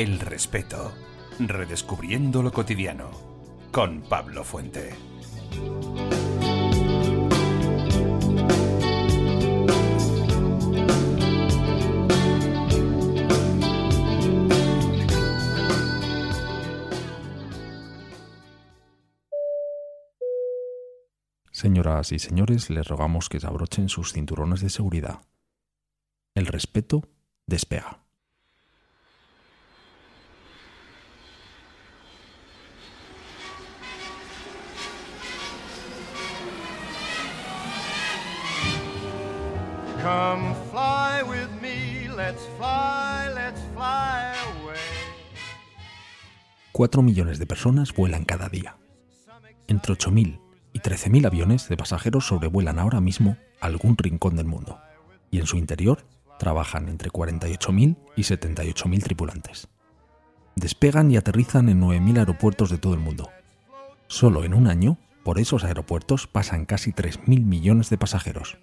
El respeto. Redescubriendo lo cotidiano. Con Pablo Fuente. Señoras y señores, les rogamos que se abrochen sus cinturones de seguridad. El respeto despega. Come fly with me, let's fly, let's fly away. Cuatro millones de personas vuelan cada día. Entre 8.000 y 13.000 aviones de pasajeros sobrevuelan ahora mismo algún rincón del mundo. Y en su interior trabajan entre 48.000 y 78.000 tripulantes. Despegan y aterrizan en 9.000 aeropuertos de todo el mundo. Solo en un año, por esos aeropuertos pasan casi 3.000 millones de pasajeros.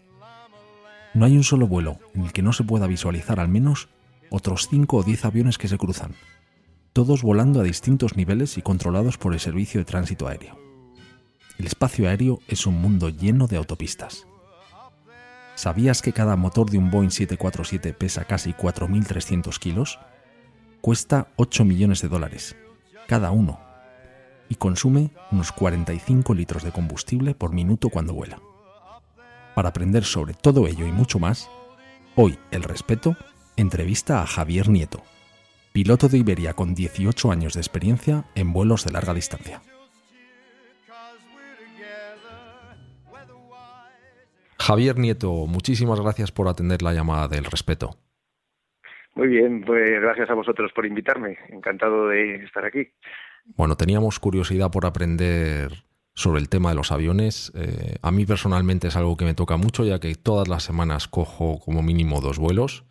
No hay un solo vuelo en el que no se pueda visualizar al menos otros 5 o 10 aviones que se cruzan, todos volando a distintos niveles y controlados por el Servicio de Tránsito Aéreo. El espacio aéreo es un mundo lleno de autopistas. ¿Sabías que cada motor de un Boeing 747 pesa casi 4.300 kilos? Cuesta 8 millones de dólares, cada uno, y consume unos 45 litros de combustible por minuto cuando vuela. Para aprender sobre todo ello y mucho más, hoy El Respeto entrevista a Javier Nieto, piloto de Iberia con 18 años de experiencia en vuelos de larga distancia. Javier Nieto, muchísimas gracias por atender la llamada del respeto. Muy bien, pues gracias a vosotros por invitarme. Encantado de estar aquí. Bueno, teníamos curiosidad por aprender sobre el tema de los aviones. Eh, a mí personalmente es algo que me toca mucho, ya que todas las semanas cojo como mínimo dos vuelos.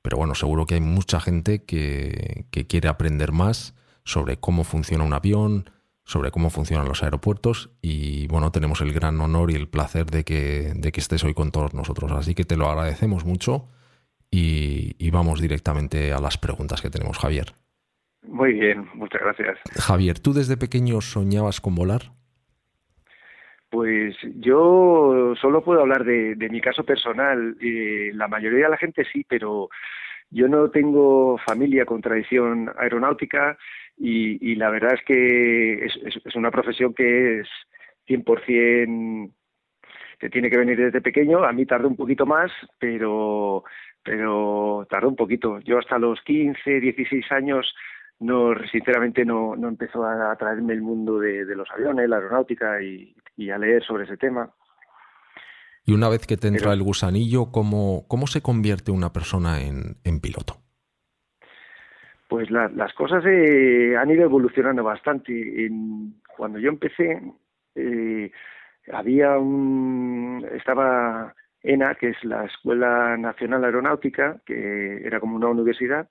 Pero bueno, seguro que hay mucha gente que, que quiere aprender más sobre cómo funciona un avión, sobre cómo funcionan los aeropuertos y bueno, tenemos el gran honor y el placer de que, de que estés hoy con todos nosotros. Así que te lo agradecemos mucho y, y vamos directamente a las preguntas que tenemos, Javier. Muy bien, muchas gracias. Javier, ¿tú desde pequeño soñabas con volar? Pues yo solo puedo hablar de, mi caso personal. Eh, la mayoría de la gente sí, pero yo no tengo familia con tradición aeronáutica y, y la verdad es que es, una profesión que es 100% te tiene que venir desde pequeño. A mí tardó un poquito más, pero pero tardó un poquito. Yo hasta los 15, 16 años no sinceramente no, no empezó a atraerme el mundo de, de los aviones, la aeronáutica y, y, a leer sobre ese tema. Y una vez que te entra Pero, el gusanillo, ¿cómo, ¿cómo se convierte una persona en, en piloto? Pues la, las cosas eh, han ido evolucionando bastante. En, cuando yo empecé, eh, había un. Estaba ENA, que es la Escuela Nacional Aeronáutica, que era como una universidad,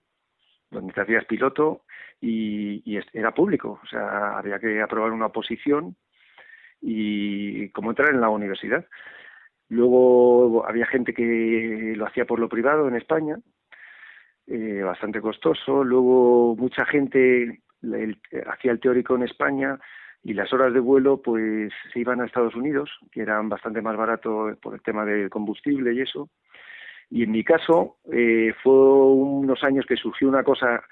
donde te hacías piloto y, era público. O sea, había que aprobar una oposición y como entrar en la universidad. Luego había gente que lo hacía por lo privado en España, eh, bastante costoso. Luego mucha gente hacía el teórico en España y las horas de vuelo pues se iban a Estados Unidos, que eran bastante más barato por el tema del combustible y eso. Y en mi caso eh, fue unos años que surgió una cosa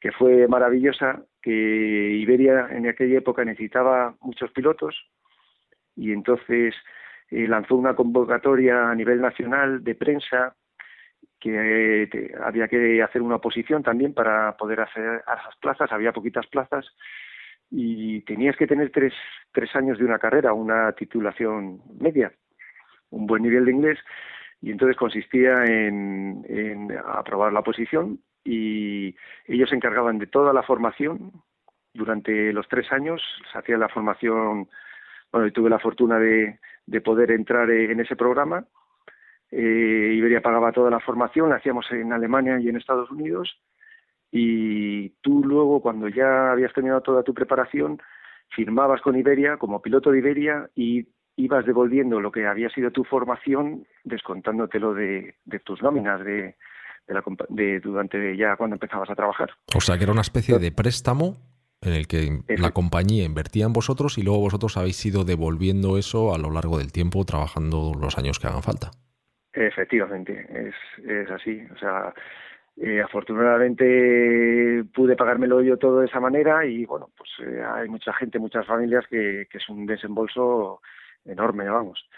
que fue maravillosa, que Iberia en aquella época necesitaba muchos pilotos y entonces eh, lanzó una convocatoria a nivel nacional de prensa que eh, había que hacer una oposición también para poder hacer esas plazas, había poquitas plazas y tenías que tener tres, tres años de una carrera, una titulación media, un buen nivel de inglés y entonces consistía en, en aprobar la oposición y ellos se encargaban de toda la formación durante los tres años, se hacía la formación, bueno, y tuve la fortuna de, de poder entrar en ese programa. Eh, Iberia pagaba toda la formación, la hacíamos en Alemania y en Estados Unidos, y tú luego, cuando ya habías terminado toda tu preparación, firmabas con Iberia como piloto de Iberia y ibas devolviendo lo que había sido tu formación, descontándotelo de, de tus nóminas, de, de, durante ya cuando empezabas a trabajar. O sea, que era una especie de préstamo en el que la compañía invertía en vosotros y luego vosotros habéis ido devolviendo eso a lo largo del tiempo trabajando los años que hagan falta. Efectivamente, es, es así. O sea, eh, afortunadamente pude pagármelo yo todo de esa manera y bueno, pues eh, hay mucha gente, muchas familias que, que es un desembolso enorme, vamos.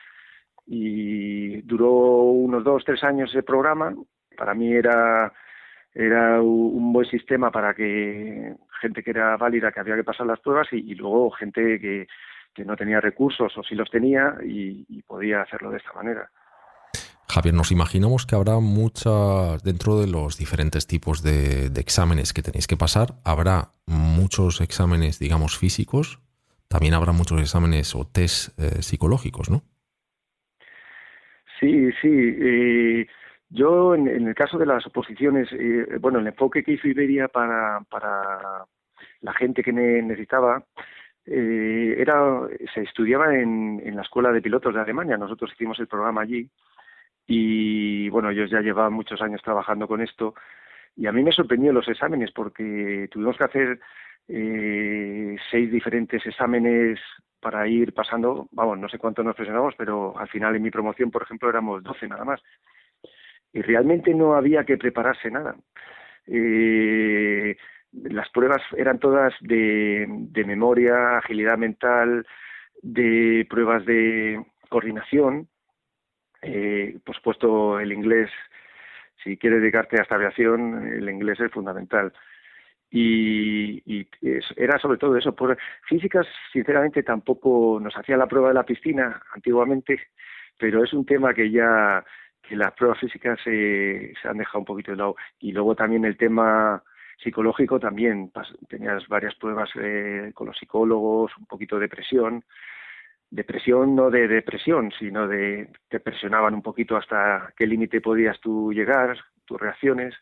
Y duró unos dos, tres años ese programa. Para mí era era un buen sistema para que gente que era válida, que había que pasar las pruebas, y, luego gente que, que, no tenía recursos o sí los tenía y, podía hacerlo de esta manera. Javier, nos imaginamos que habrá muchas, dentro de los diferentes tipos de, exámenes que tenéis que pasar, habrá muchos exámenes, digamos, físicos, también habrá muchos exámenes o test eh, psicológicos, ¿no? Sí, sí. Eh, yo, en, el caso de las oposiciones, eh, bueno, el enfoque que hizo Iberia para, para la gente que necesitaba eh, era se estudiaba en, en la escuela de pilotos de Alemania. Nosotros hicimos el programa allí y, bueno, ellos ya llevaban muchos años trabajando con esto y a mí me sorprendió los exámenes porque tuvimos que hacer eh, seis diferentes exámenes para ir pasando, vamos, no sé cuánto nos presentamos, pero al final en mi promoción, por ejemplo, éramos 12 nada más y realmente no había que prepararse nada. Eh, las pruebas eran todas de, memoria, agilidad mental, de pruebas de coordinación, eh, por supuesto el inglés, si quieres dedicarte a esta aviación, el inglés es fundamental. Y, era sobre todo eso. Por físicas, sinceramente, tampoco nos hacía la prueba de la piscina antiguamente, pero es un tema que ya que las pruebas físicas se, se han dejado un poquito de lado. Y luego también el tema psicológico también, tenías varias pruebas eh, con los psicólogos, un poquito de presión, depresión no de depresión, sino de te presionaban un poquito hasta qué límite podías tú llegar, tus reacciones,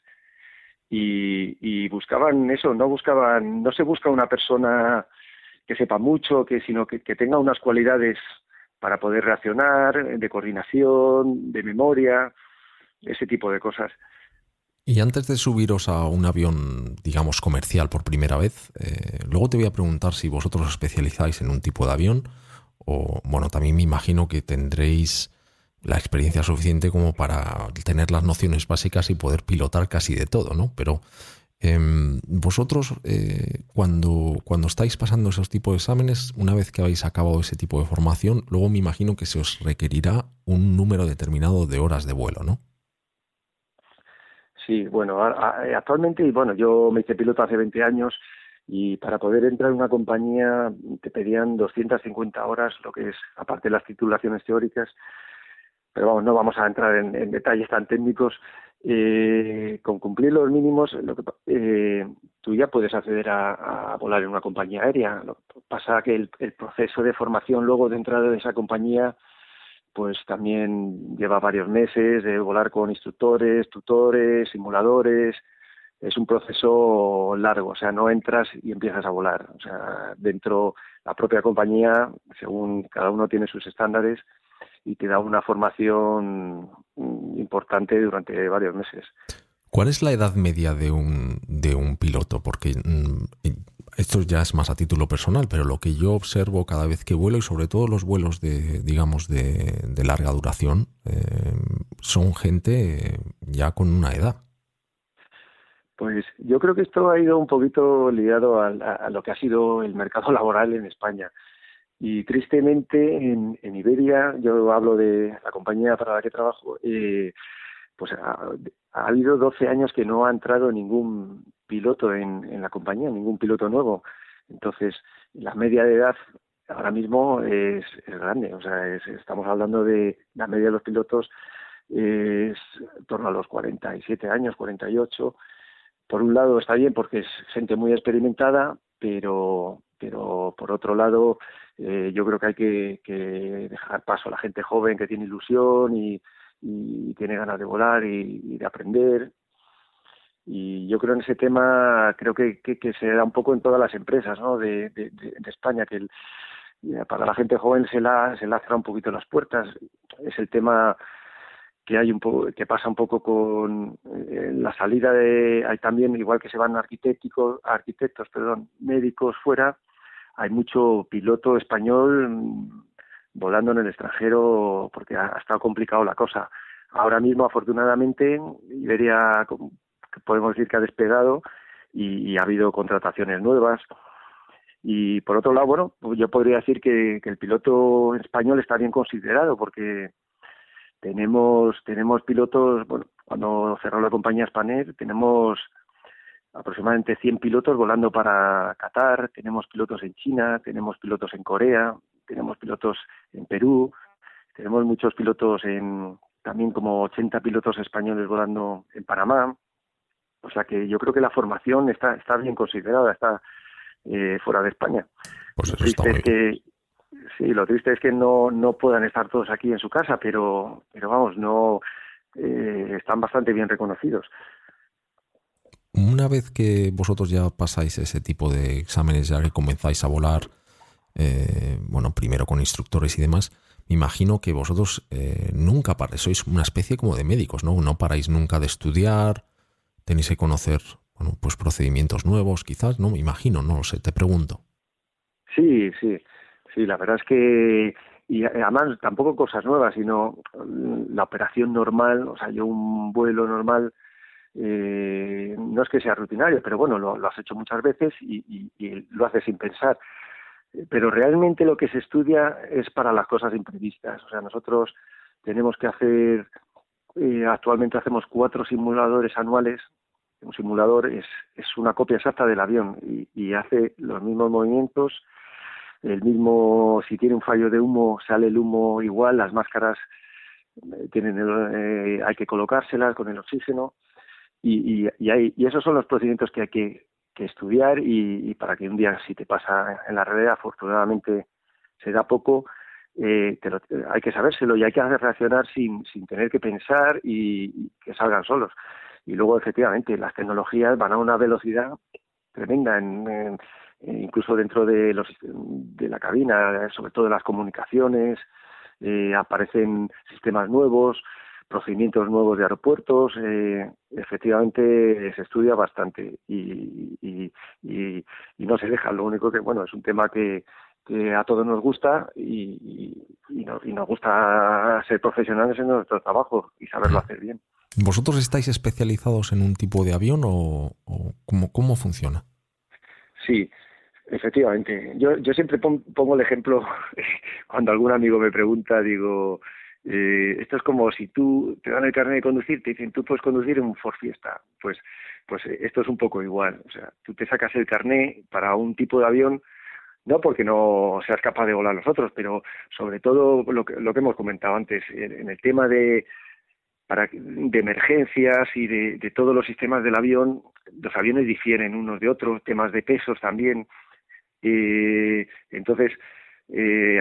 y, y, buscaban eso, no buscaban, no se busca una persona que sepa mucho, que sino que, que tenga unas cualidades para poder reaccionar, de coordinación, de memoria, ese tipo de cosas. Y antes de subiros a un avión, digamos, comercial por primera vez, eh, luego te voy a preguntar si vosotros os especializáis en un tipo de avión o, bueno, también me imagino que tendréis la experiencia suficiente como para tener las nociones básicas y poder pilotar casi de todo, ¿no? Pero Em, vosotros, eh, cuando, cuando estáis pasando esos tipos de exámenes, una vez que habéis acabado ese tipo de formación, luego me imagino que se os requerirá un número determinado de horas de vuelo, ¿no? Sí, bueno, actualmente, bueno, yo me hice piloto hace 20 años y para poder entrar en una compañía te pedían 250 horas, lo que es, aparte de las titulaciones teóricas, pero vamos, no vamos a entrar en detalles tan técnicos, eh, con cumplir los mínimos, lo que, eh, tú ya puedes acceder a, volar en una compañía aérea. Lo que pasa que el, proceso de formación luego de entrada de esa compañía, pues también lleva varios meses de volar con instructores, tutores, simuladores. Es un proceso largo, o sea, no entras y empiezas a volar. O sea, dentro la propia compañía, según cada uno tiene sus estándares, y te da una formación importante durante varios meses. ¿Cuál es la edad media de un, de un piloto? Porque mm, esto ya es más a título personal, pero lo que yo observo cada vez que vuelo y sobre todo los vuelos de, digamos, de, larga duración, eh, son gente ya con una edad. Pues yo creo que esto ha ido un poquito ligado a lo que ha sido el mercado laboral en España. Y tristemente en, Iberia, yo hablo de la compañía para la que trabajo, eh, pues ha, habido 12 años que no ha entrado ningún piloto en, la compañía, ningún piloto nuevo. Entonces, la media de edad ahora mismo es, grande. O sea, estamos hablando de la media de los pilotos es en torno a los 47 años, 48. Por un lado está bien porque es gente muy experimentada, pero, pero por otro lado eh, yo creo que hay que, dejar paso a la gente joven que tiene ilusión y, tiene ganas de volar y, de aprender. Y yo creo en ese tema, creo que, se da un poco en todas las empresas ¿no? de, España, que para la gente joven se la, se la un poquito las puertas. Es el tema que hay un poco, que pasa un poco con eh, la salida de, hay también, igual que se van arquitectos, arquitectos, perdón, médicos fuera, hay mucho piloto español mm, volando en el extranjero porque ha, estado complicado la cosa. Ahora mismo, afortunadamente, Iberia podemos decir que ha despegado y, ha habido contrataciones nuevas. Y por otro lado, bueno, pues yo podría decir que, el piloto español está bien considerado porque tenemos, tenemos pilotos, bueno, cuando cerró la compañía Spanair, tenemos aproximadamente 100 pilotos volando para Qatar, tenemos pilotos en China, tenemos pilotos en Corea, tenemos pilotos en Perú, tenemos muchos pilotos en, también como 80 pilotos españoles volando en Panamá. O sea que yo creo que la formación está, está bien considerada, está eh, fuera de España. Pues eso está que, Sí, lo triste es que no, no puedan estar todos aquí en su casa, pero, pero vamos, no eh, están bastante bien reconocidos. Una vez que vosotros ya pasáis ese tipo de exámenes, ya que comenzáis a volar, eh, bueno, primero con instructores y demás, me imagino que vosotros eh, nunca paráis, sois una especie como de médicos, ¿no? No paráis nunca de estudiar, tenéis que conocer, bueno, pues procedimientos nuevos, quizás, ¿no? Me imagino, no lo sé, te pregunto. Sí, sí. Sí, la verdad es que, y además tampoco cosas nuevas, sino la operación normal, o sea, yo un vuelo normal, eh, no es que sea rutinario, pero bueno, lo, has hecho muchas veces y, lo haces sin pensar. Pero realmente lo que se estudia es para las cosas imprevistas. O sea, nosotros tenemos que hacer, eh, actualmente hacemos cuatro simuladores anuales. Un simulador es, es una copia exacta del avión y, y hace los mismos movimientos, el mismo, si tiene un fallo de humo, sale el humo igual, las máscaras eh, tienen eh, hay que colocárselas con el oxígeno y, y, hay, y esos son los procedimientos que hay que, estudiar y, para que un día si te pasa en la realidad, afortunadamente se da poco, eh, hay que sabérselo y hay que reaccionar sin, sin tener que pensar y, que salgan solos. Y luego, efectivamente, las tecnologías van a una velocidad tremenda en incluso dentro de, los, de la cabina, sobre todo las comunicaciones, eh, aparecen sistemas nuevos, procedimientos nuevos de aeropuertos, eh, efectivamente se estudia bastante y, y, y, no se deja. Lo único que, bueno, es un tema que, que a todos nos gusta y, y, nos, y nos gusta ser profesionales en nuestro trabajo y saberlo hacer bien. ¿Vosotros estáis especializados en un tipo de avión o, o cómo, cómo funciona? Sí, Efectivamente, yo, yo siempre pongo el ejemplo cuando algún amigo me pregunta, digo, eh, esto es como si tú te dan el carnet de conducir, te dicen, tú puedes conducir en un Ford Fiesta, pues, pues eh, esto es un poco igual, o sea, tú te sacas el carnet para un tipo de avión, no porque no seas capaz de volar los otros, pero sobre todo lo que, lo que hemos comentado antes, en, el tema de, para, de emergencias y de, de todos los sistemas del avión, los aviones difieren unos de otros, temas de pesos también, eh, entonces, eh,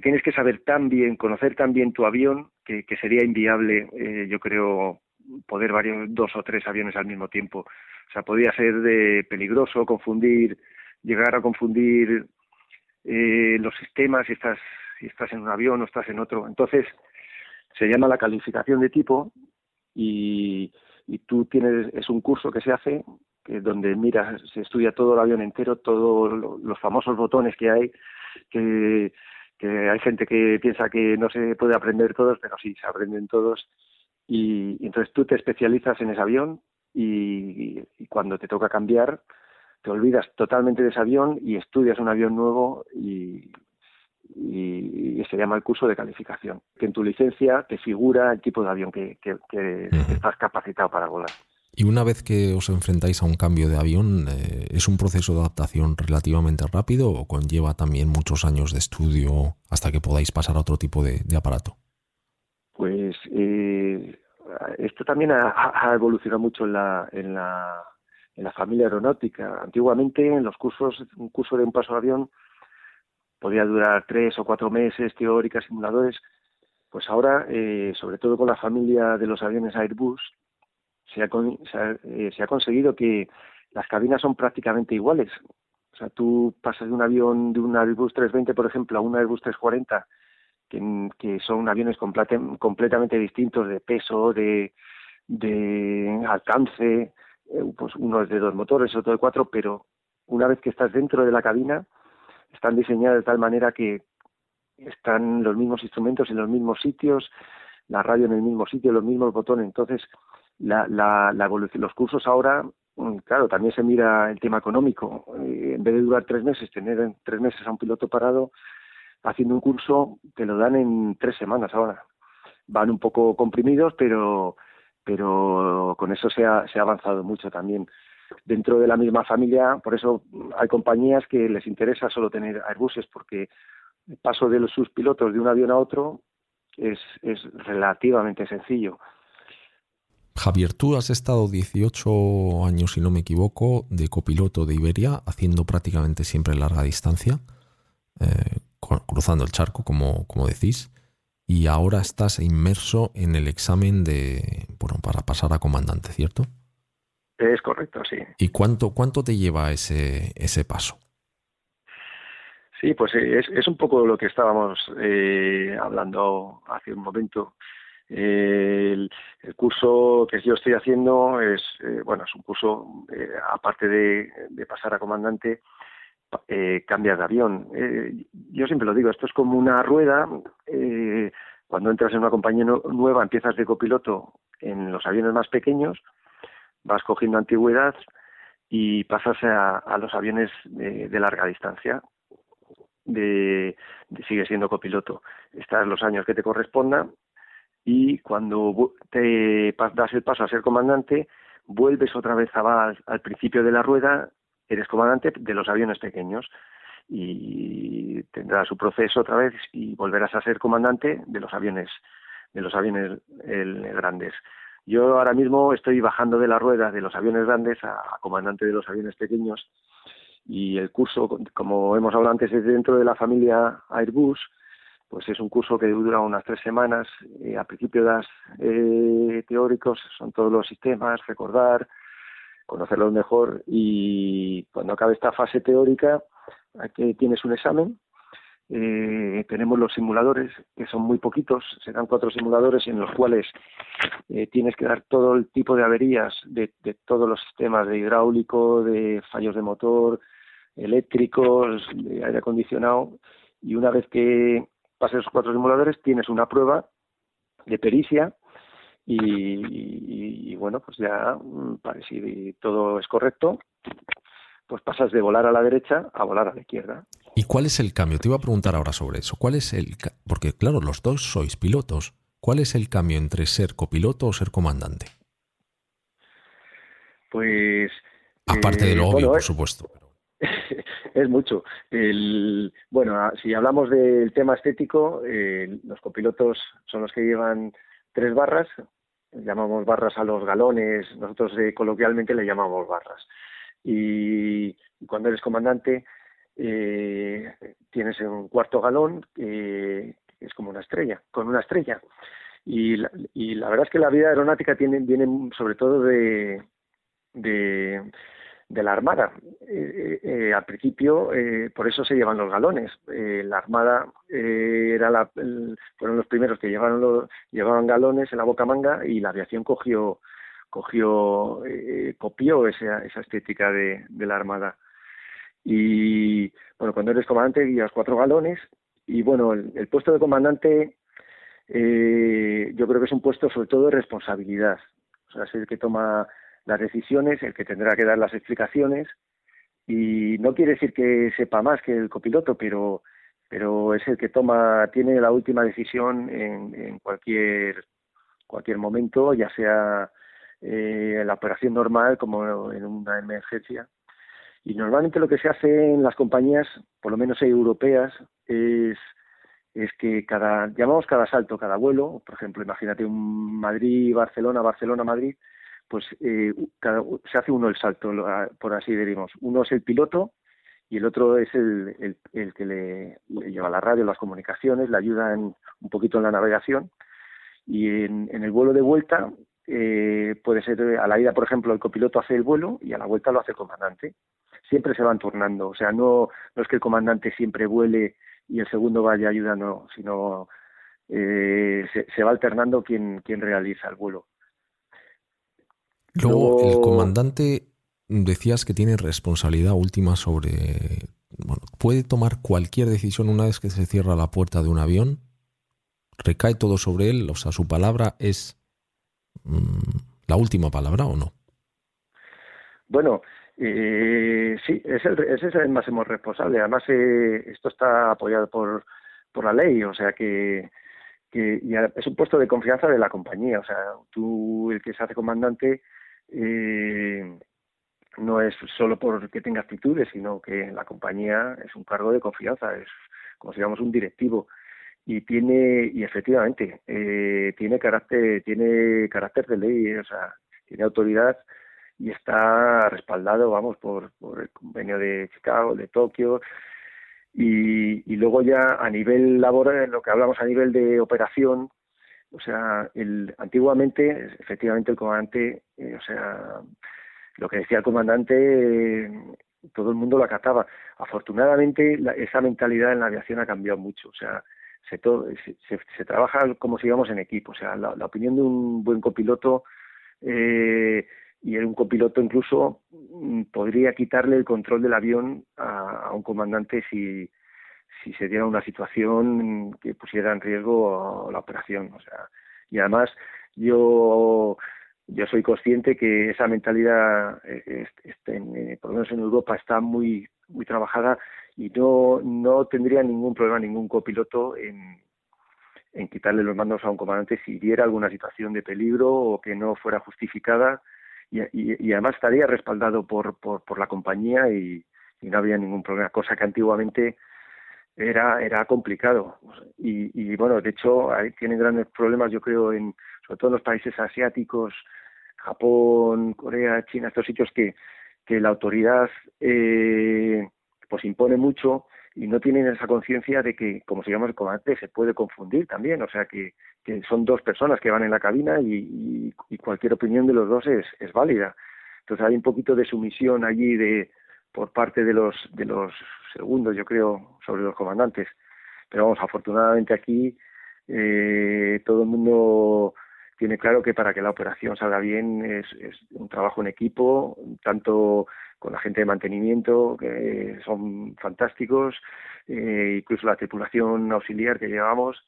tienes que saber tan bien, conocer tan bien tu avión, que, sería inviable, eh, yo creo, poder varios, dos o tres aviones al mismo tiempo. O sea, podría ser de peligroso confundir, llegar a confundir eh, los sistemas si estás, si estás en un avión o estás en otro. Entonces, se llama la calificación de tipo y, y tú tienes, es un curso que se hace que donde mira, se estudia todo el avión entero, todos los famosos botones que hay, que, que hay gente que piensa que no se puede aprender todos, pero sí, se aprenden todos. Y, entonces tú te especializas en ese avión y, cuando te toca cambiar, te olvidas totalmente de ese avión y estudias un avión nuevo y, y, se llama el curso de calificación, que en tu licencia te figura el tipo de avión que, que, que estás capacitado para volar. Y una vez que os enfrentáis a un cambio de avión, eh, ¿es un proceso de adaptación relativamente rápido o conlleva también muchos años de estudio hasta que podáis pasar a otro tipo de, aparato? Pues eh, esto también ha, evolucionado mucho en la, en, la, en la familia aeronáutica. Antiguamente, en los cursos, un curso de un paso de avión podía durar tres o cuatro meses, teóricas, simuladores. Pues ahora, eh, sobre todo con la familia de los aviones Airbus, se ha, eh, se ha, conseguido que las cabinas son prácticamente iguales. O sea, tú pasas de un avión, de un Airbus 320, por ejemplo, a un Airbus 340 que, son aviones completamente distintos de peso, de, de alcance, eh, pues uno es de dos motores, otro de cuatro, pero una vez que estás dentro de la cabina, están diseñados de tal manera que están los mismos instrumentos en los mismos sitios, la radio en el mismo sitio, los mismos botones. Entonces, la, la, la evolución, los cursos ahora, mm, claro, también se mira el tema económico. Eh, en vez de durar tres meses, tener en tres meses a un piloto parado haciendo un curso, te lo dan en tres semanas ahora. Van un poco comprimidos, pero pero con eso se ha, avanzado mucho también dentro de la misma familia. Por eso hay compañías que les interesa solo tener Airbuses, porque el paso de sus pilotos de un avión a otro es, es relativamente sencillo. Javier, tú has estado 18 años, si no me equivoco, de copiloto de Iberia, haciendo prácticamente siempre larga distancia, eh, cruzando el charco, como, como decís, y ahora estás inmerso en el examen de, bueno, para pasar a comandante, ¿cierto? Es correcto, sí. ¿Y cuánto, cuánto te lleva ese, ese paso? Sí, pues eh, es, es un poco lo que estábamos eh, hablando hace un momento. El, curso que yo estoy haciendo es, eh, bueno, es un curso, aparte de, pasar a comandante, eh, cambias de avión. yo siempre lo digo, esto es como una rueda. cuando entras en una compañía nueva, empiezas de copiloto en los aviones más pequeños, vas cogiendo antigüedad y pasas a, los aviones de larga distancia de, sigue siendo copiloto. Estás los años que te corresponda y cuando te das el paso a ser comandante, vuelves otra vez al, principio de la rueda, eres comandante de los aviones pequeños y tendrás su proceso otra vez y volverás a ser comandante de los aviones de los aviones grandes. Yo ahora mismo estoy bajando de la rueda de los aviones grandes a comandante de los aviones pequeños y el curso, como hemos hablado antes, es dentro de la familia Airbus, pues es un curso que dura unas tres semanas. Eh, a principio das eh, teóricos, son todos los sistemas, recordar, conocerlos mejor y cuando acabe esta fase teórica aquí tienes un examen. Eh, tenemos los simuladores, que son muy poquitos, serán cuatro simuladores en los cuales eh, tienes que dar todo el tipo de averías de, de todos los sistemas, de hidráulico, de fallos de motor, eléctricos, de aire acondicionado, y una vez que pases los cuatro simuladores tienes una prueba de pericia y, bueno, pues ya mm, si todo es correcto, pues pasas de volar a la derecha a volar a la izquierda. ¿Y cuál es el cambio? Te iba a preguntar ahora sobre eso. ¿Cuál es el porque claro, los dos sois pilotos. ¿Cuál es el cambio entre ser copiloto o ser comandante? Pues aparte de lo eh, obvio, por supuesto. Es mucho. Bueno, si hablamos del tema estético, eh, los copilotos son los que llevan tres barras, llamamos barras a los galones, nosotros eh, coloquialmente le llamamos barras. Y cuando eres comandante, eh, tienes un cuarto galón que es como una estrella, con una estrella. Y la, y la verdad es que la vida aeronáutica tiene, viene sobre todo de de la Armada. Eh, eh, al principio, eh, por eso se llevan los galones. la Armada era la, fueron los primeros que llevaron llevaban galones en la boca manga y la aviación cogió, cogió copió esa, esa estética de, la Armada. Y bueno, cuando eres comandante guías cuatro galones y bueno, el, el puesto de comandante yo creo que es un puesto sobre todo de responsabilidad. O sea, es el que toma las decisiones, el que tendrá que dar las explicaciones y no quiere decir que sepa más que el copiloto, pero pero es el que toma tiene la última decisión en, en cualquier cualquier momento, ya sea eh, la operación normal como en una emergencia. Y normalmente lo que se hace en las compañías, por lo menos europeas, es es que cada llamamos cada salto, cada vuelo, por ejemplo, imagínate un Madrid, Barcelona, Barcelona, Madrid, pues eh, se hace uno el salto, por así decimos. Uno es el piloto y el otro es el, el, que le, lleva la radio, las comunicaciones, le ayuda un poquito en la navegación. Y en, el vuelo de vuelta eh, puede ser a la ida, por ejemplo, el copiloto hace el vuelo y a la vuelta lo hace el comandante. Siempre se van turnando, o sea, no, no es que el comandante siempre vuele y el segundo vaya ayudando, sino eh, se, va alternando quien realiza el vuelo. Luego, el comandante decías que tiene responsabilidad última sobre... Bueno, ¿Puede tomar cualquier decisión una vez que se cierra la puerta de un avión? ¿Recae todo sobre él? O sea, su palabra es mm, la última palabra o no? Bueno, eh, sí, es el, ese es el máximo responsable. Además, eh, esto está apoyado por, por la ley, o sea que, que es un puesto de confianza de la compañía. O sea, tú, el que se hace comandante, no es solo porque tenga actitudes, sino que la compañía es un cargo de confianza, es como si digamos un directivo. Y tiene y efectivamente eh, tiene carácter tiene carácter de ley, o sea, tiene autoridad y está respaldado, vamos, por, por el convenio de Chicago, de Tokio. Y, y luego ya a nivel laboral, lo que hablamos a nivel de operación, o sea, el, antiguamente, efectivamente, el comandante, eh, o sea, lo que decía el comandante, todo el mundo lo acataba. Afortunadamente, esa mentalidad en la aviación ha cambiado mucho. O sea, se, se, trabaja como si íbamos en equipo. O sea, la, opinión de un buen copiloto eh, y un copiloto incluso mm, podría quitarle el control del avión a, un comandante si, si se diera una situación que pusiera en riesgo la operación. O sea, y además yo yo soy consciente que esa mentalidad, eh, eh, por lo menos en Europa, está muy, muy trabajada y no, no tendría ningún problema ningún copiloto en, en quitarle los mandos a un comandante si viera alguna situación de peligro o que no fuera justificada y, además estaría respaldado por, por, por la compañía y, y, no había ningún problema, cosa que antiguamente era, era complicado. Y, y bueno, de hecho, ahí tienen grandes problemas, yo creo, en, sobre todo en los países asiáticos, Japón, Corea, China, estos sitios que, que la autoridad eh, pues impone mucho y no tienen esa conciencia de que, como se llama el comandante, se puede confundir también, o sea que, que son dos personas que van en la cabina y, y, cualquier opinión de los dos es, es válida. Entonces hay un poquito de sumisión allí de por parte de los de los segundos, yo creo, sobre los comandantes. Pero vamos, afortunadamente aquí eh, todo el mundo tiene claro que para que la operación salga bien es, un trabajo en equipo, tanto con la gente de mantenimiento, que son fantásticos, eh, incluso la tripulación auxiliar que llevamos.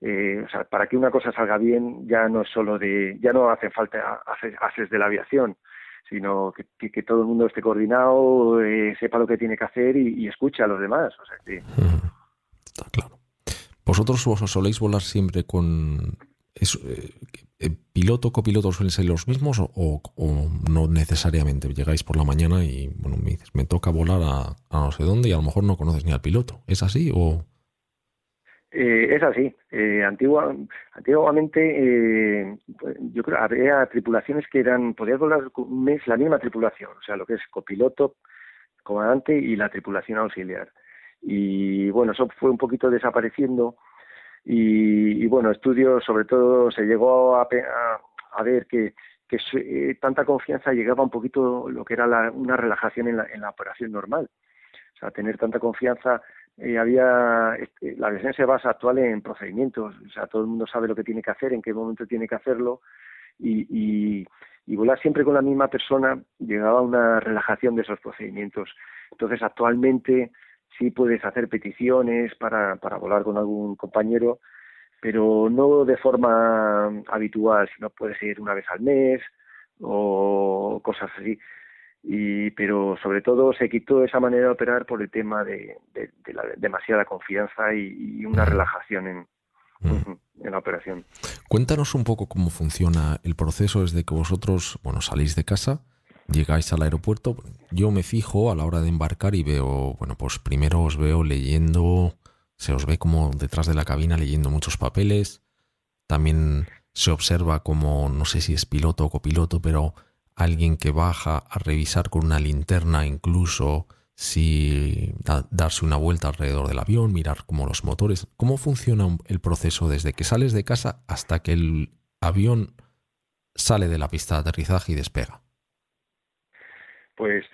Eh, o sea, para que una cosa salga bien ya no es solo de, ya no hace falta haces de la aviación, sino que, que, todo el mundo esté coordinado, eh, sepa lo que tiene que hacer y, y escuche a los demás. O sea que... Está claro. ¿Vosotros os soléis volar siempre con, es, eh, eh, ¿Piloto, copiloto suelen ser los mismos o, no necesariamente? Llegáis por la mañana y bueno, me dices, me toca volar a, no sé dónde y a lo mejor no conoces ni al piloto. ¿Es así o...? Eh, es así. Eh, antigua, antiguamente, pues, yo creo había tripulaciones que eran, podías volar un mes la misma tripulación, o sea, lo que es copiloto, comandante y la tripulación auxiliar. Y bueno, eso fue un poquito desapareciendo y, bueno, estudios, sobre todo, se llegó a, a, ver que, que eh, tanta confianza llegaba un poquito lo que era la, una relajación en la, en la operación normal. O sea, tener tanta confianza eh, había este, la aviación se basa actual en procedimientos, o sea, todo el mundo sabe lo que tiene que hacer, en qué momento tiene que hacerlo y, y, y volar siempre con la misma persona llegaba a una relajación de esos procedimientos. Entonces, actualmente sí puedes hacer peticiones para, para volar con algún compañero, pero no de forma habitual, sino puedes ir una vez al mes o cosas así. Y, pero sobre todo se quitó esa manera de operar por el tema de, de, la demasiada confianza y, una relajación en, mm. en la operación. Cuéntanos un poco cómo funciona el proceso desde que vosotros bueno, salís de casa, llegáis al aeropuerto, yo me fijo a la hora de embarcar y veo, bueno, pues primero os veo leyendo, se os ve como detrás de la cabina leyendo muchos papeles, también se observa como, no sé si es piloto o copiloto, pero alguien que baja a revisar con una linterna incluso si darse una vuelta alrededor del avión, mirar como los motores. ¿Cómo funciona el proceso desde que sales de casa hasta que el avión sale de la pista de aterrizaje y despega? Pues,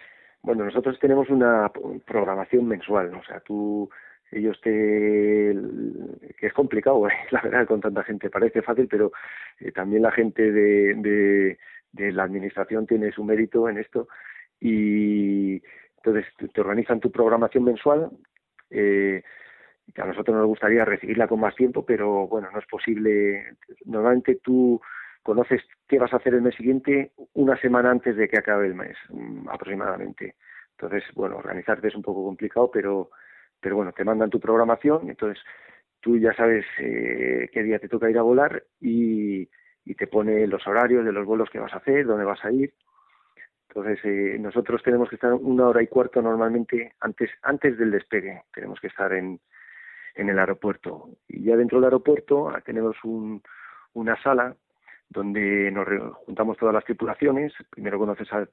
bueno, nosotros tenemos una programación mensual, o sea, tú ellos te que es complicado la verdad con tanta gente parece fácil pero también la gente de, de, la administración tiene su mérito en esto y entonces te organizan tu programación mensual eh, a nosotros nos gustaría recibirla con más tiempo, pero bueno, no es posible. Normalmente tú conoces qué vas a hacer el mes siguiente una semana antes de que acabe el mes, mm, aproximadamente. Entonces, bueno, organizarte es un poco complicado, pero, pero bueno, te mandan tu programación, entonces tú ya sabes eh, qué día te toca ir a volar y, y te pone los horarios de los vuelos que vas a hacer, dónde vas a ir. Entonces, eh, nosotros tenemos que estar una hora y cuarto normalmente antes, antes del despegue. Tenemos que estar en, en el aeropuerto. Y ya dentro del aeropuerto ah, tenemos un, una sala donde nos juntamos todas las tripulaciones. Primero conoces a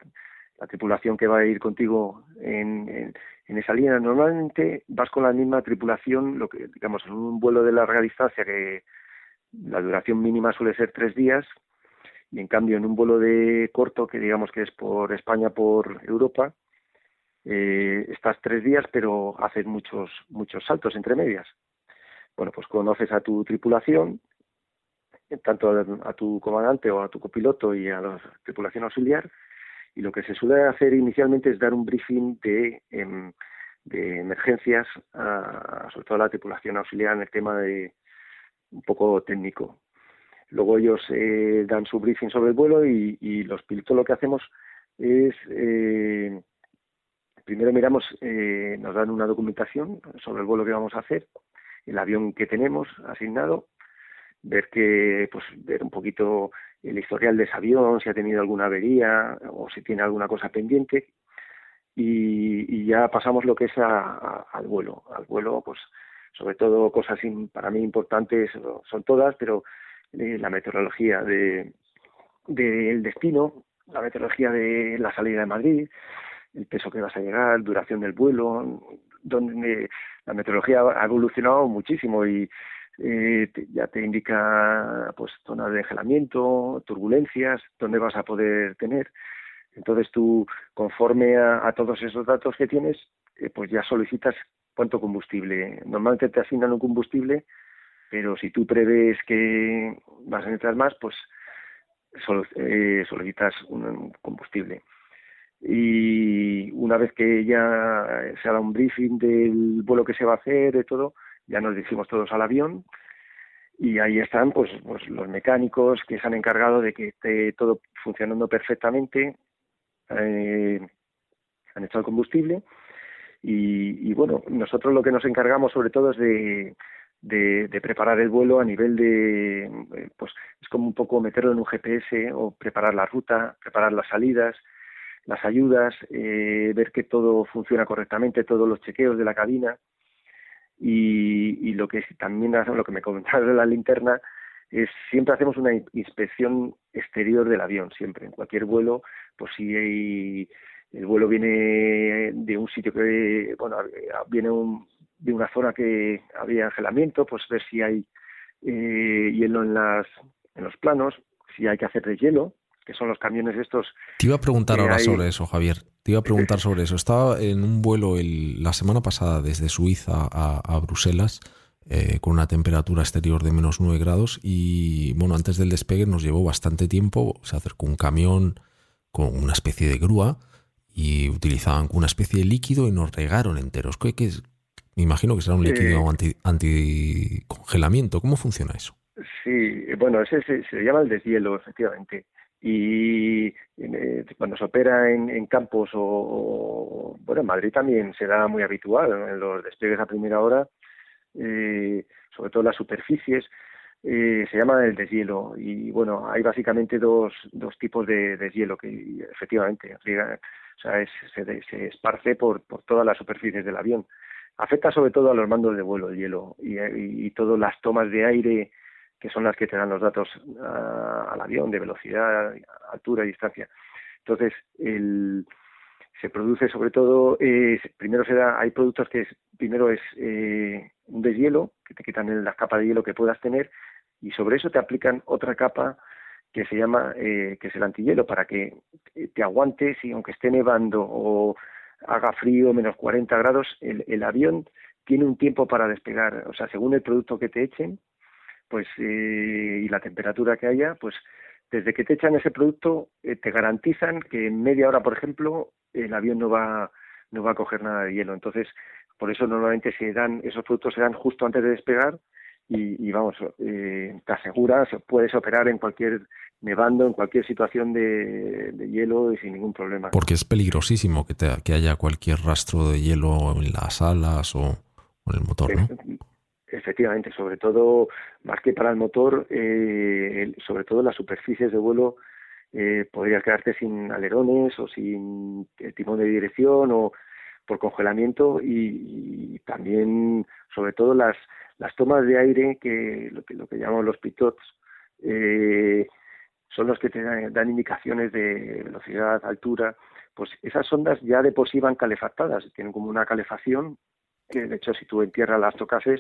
la tripulación que va a ir contigo en, en, esa línea. Normalmente vas con la misma tripulación, lo que digamos en un vuelo de larga distancia que la duración mínima suele ser tres días y en cambio en un vuelo de corto que digamos que es por España por Europa eh, estás tres días, pero haces muchos, muchos saltos entre medias. Bueno, pues conoces a tu tripulación, tanto a, tu comandante o a tu copiloto y a la tripulación auxiliar, y lo que se suele hacer inicialmente es dar un briefing de, em, emergencias, a, sobre todo a la tripulación auxiliar en el tema de un poco técnico. Luego ellos eh, dan su briefing sobre el vuelo y, y, los pilotos lo que hacemos es eh, primero miramos, eh, nos dan una documentación sobre el vuelo que vamos a hacer, el avión que tenemos asignado, ver que, pues, ver un poquito el historial de ese avión, si ha tenido alguna avería o si tiene alguna cosa pendiente, y, ya pasamos lo que es al vuelo. Al vuelo, pues, sobre todo cosas para mí importantes son todas, pero eh, la meteorología de del destino, la meteorología de la salida de Madrid, el peso que vas a llegar, duración del vuelo, donde la meteorología ha evolucionado muchísimo y eh, ya te indica pues zonas de engelamiento, turbulencias, dónde vas a poder tener. Entonces tú, conforme a, todos esos datos que tienes, eh, pues ya solicitas cuánto combustible. Normalmente te asignan un combustible, pero si tú prevés que vas a necesitar más, pues eh, solicitas un combustible y una vez que ya se ha dado un briefing del vuelo que se va a hacer, de todo, ya nos dirigimos todos al avión y ahí están pues, pues los mecánicos que se han encargado de que esté todo funcionando perfectamente, eh, han echado el combustible y, bueno, nosotros lo que nos encargamos sobre todo es de, de, preparar el vuelo a nivel de, eh, pues es como un poco meterlo en un GPS o preparar la ruta, preparar las salidas, las ayudas, eh, ver que todo funciona correctamente, todos los chequeos de la cabina. Y, y lo que también lo que me comentaron de la linterna es siempre hacemos una inspección exterior del avión, siempre, en cualquier vuelo, pues si el vuelo viene de un sitio que, bueno, viene de una zona que había angelamiento, pues ver si hay eh, hielo en, las, en los planos, si hay que hacer de hielo, que son los camiones estos. Te iba a preguntar ahora sobre eso, Javier. Te iba a preguntar sobre eso. Estaba en un vuelo el, la semana pasada desde Suiza a, Bruselas eh, con una temperatura exterior de menos 9 grados y bueno, antes del despegue nos llevó bastante tiempo. Se acercó un camión con una especie de grúa y utilizaban una especie de líquido y nos regaron enteros. ¿Qué, es? Me imagino que será un líquido anti, anticongelamiento. ¿Cómo funciona eso? Sí, bueno, ese se, se llama el deshielo, efectivamente y eh, cuando se opera en, campos o, bueno en Madrid también será muy habitual en los despliegues a primera hora eh, sobre todo las superficies eh, se llama el deshielo y bueno hay básicamente dos, dos tipos de deshielo que efectivamente o sea, se, se, esparce por, por todas las superficies del avión afecta sobre todo a los mandos de vuelo el hielo y, y todas las tomas de aire que son las que te dan los datos ah, al avión de velocidad, altura y distancia. Entonces, el, se produce sobre todo, primero se da, hay productos que primero es eh, un deshielo, que te quitan la capa de hielo que puedas tener, y sobre eso te aplican otra capa que se llama, eh, que es el antihielo, para que te aguantes y aunque esté nevando o haga frío, menos 40 grados, el, avión tiene un tiempo para despegar. O sea, según el producto que te echen, pues y la temperatura que haya, pues desde que te echan ese producto te garantizan que en media hora, por ejemplo, el avión no va no va a coger nada de hielo. Entonces, por eso normalmente se dan esos productos se dan justo antes de despegar y, vamos, eh, te aseguras, puedes operar en cualquier nevando, en cualquier situación de, hielo y sin ningún problema. Porque es peligrosísimo que, te, que haya cualquier rastro de hielo en las alas o, en el motor, ¿no? Efectivamente, sobre todo, más que para el motor, eh, sobre todo las superficies de vuelo, eh, podrías quedarte sin alerones o sin timón de dirección o por congelamiento y también, sobre todo, las, las tomas de aire, que lo que, lo que llamamos los pitots, eh, son los que te dan, indicaciones de velocidad, altura, pues esas ondas ya de por sí van calefactadas, tienen como una calefacción que de hecho si tú en tierra las tocases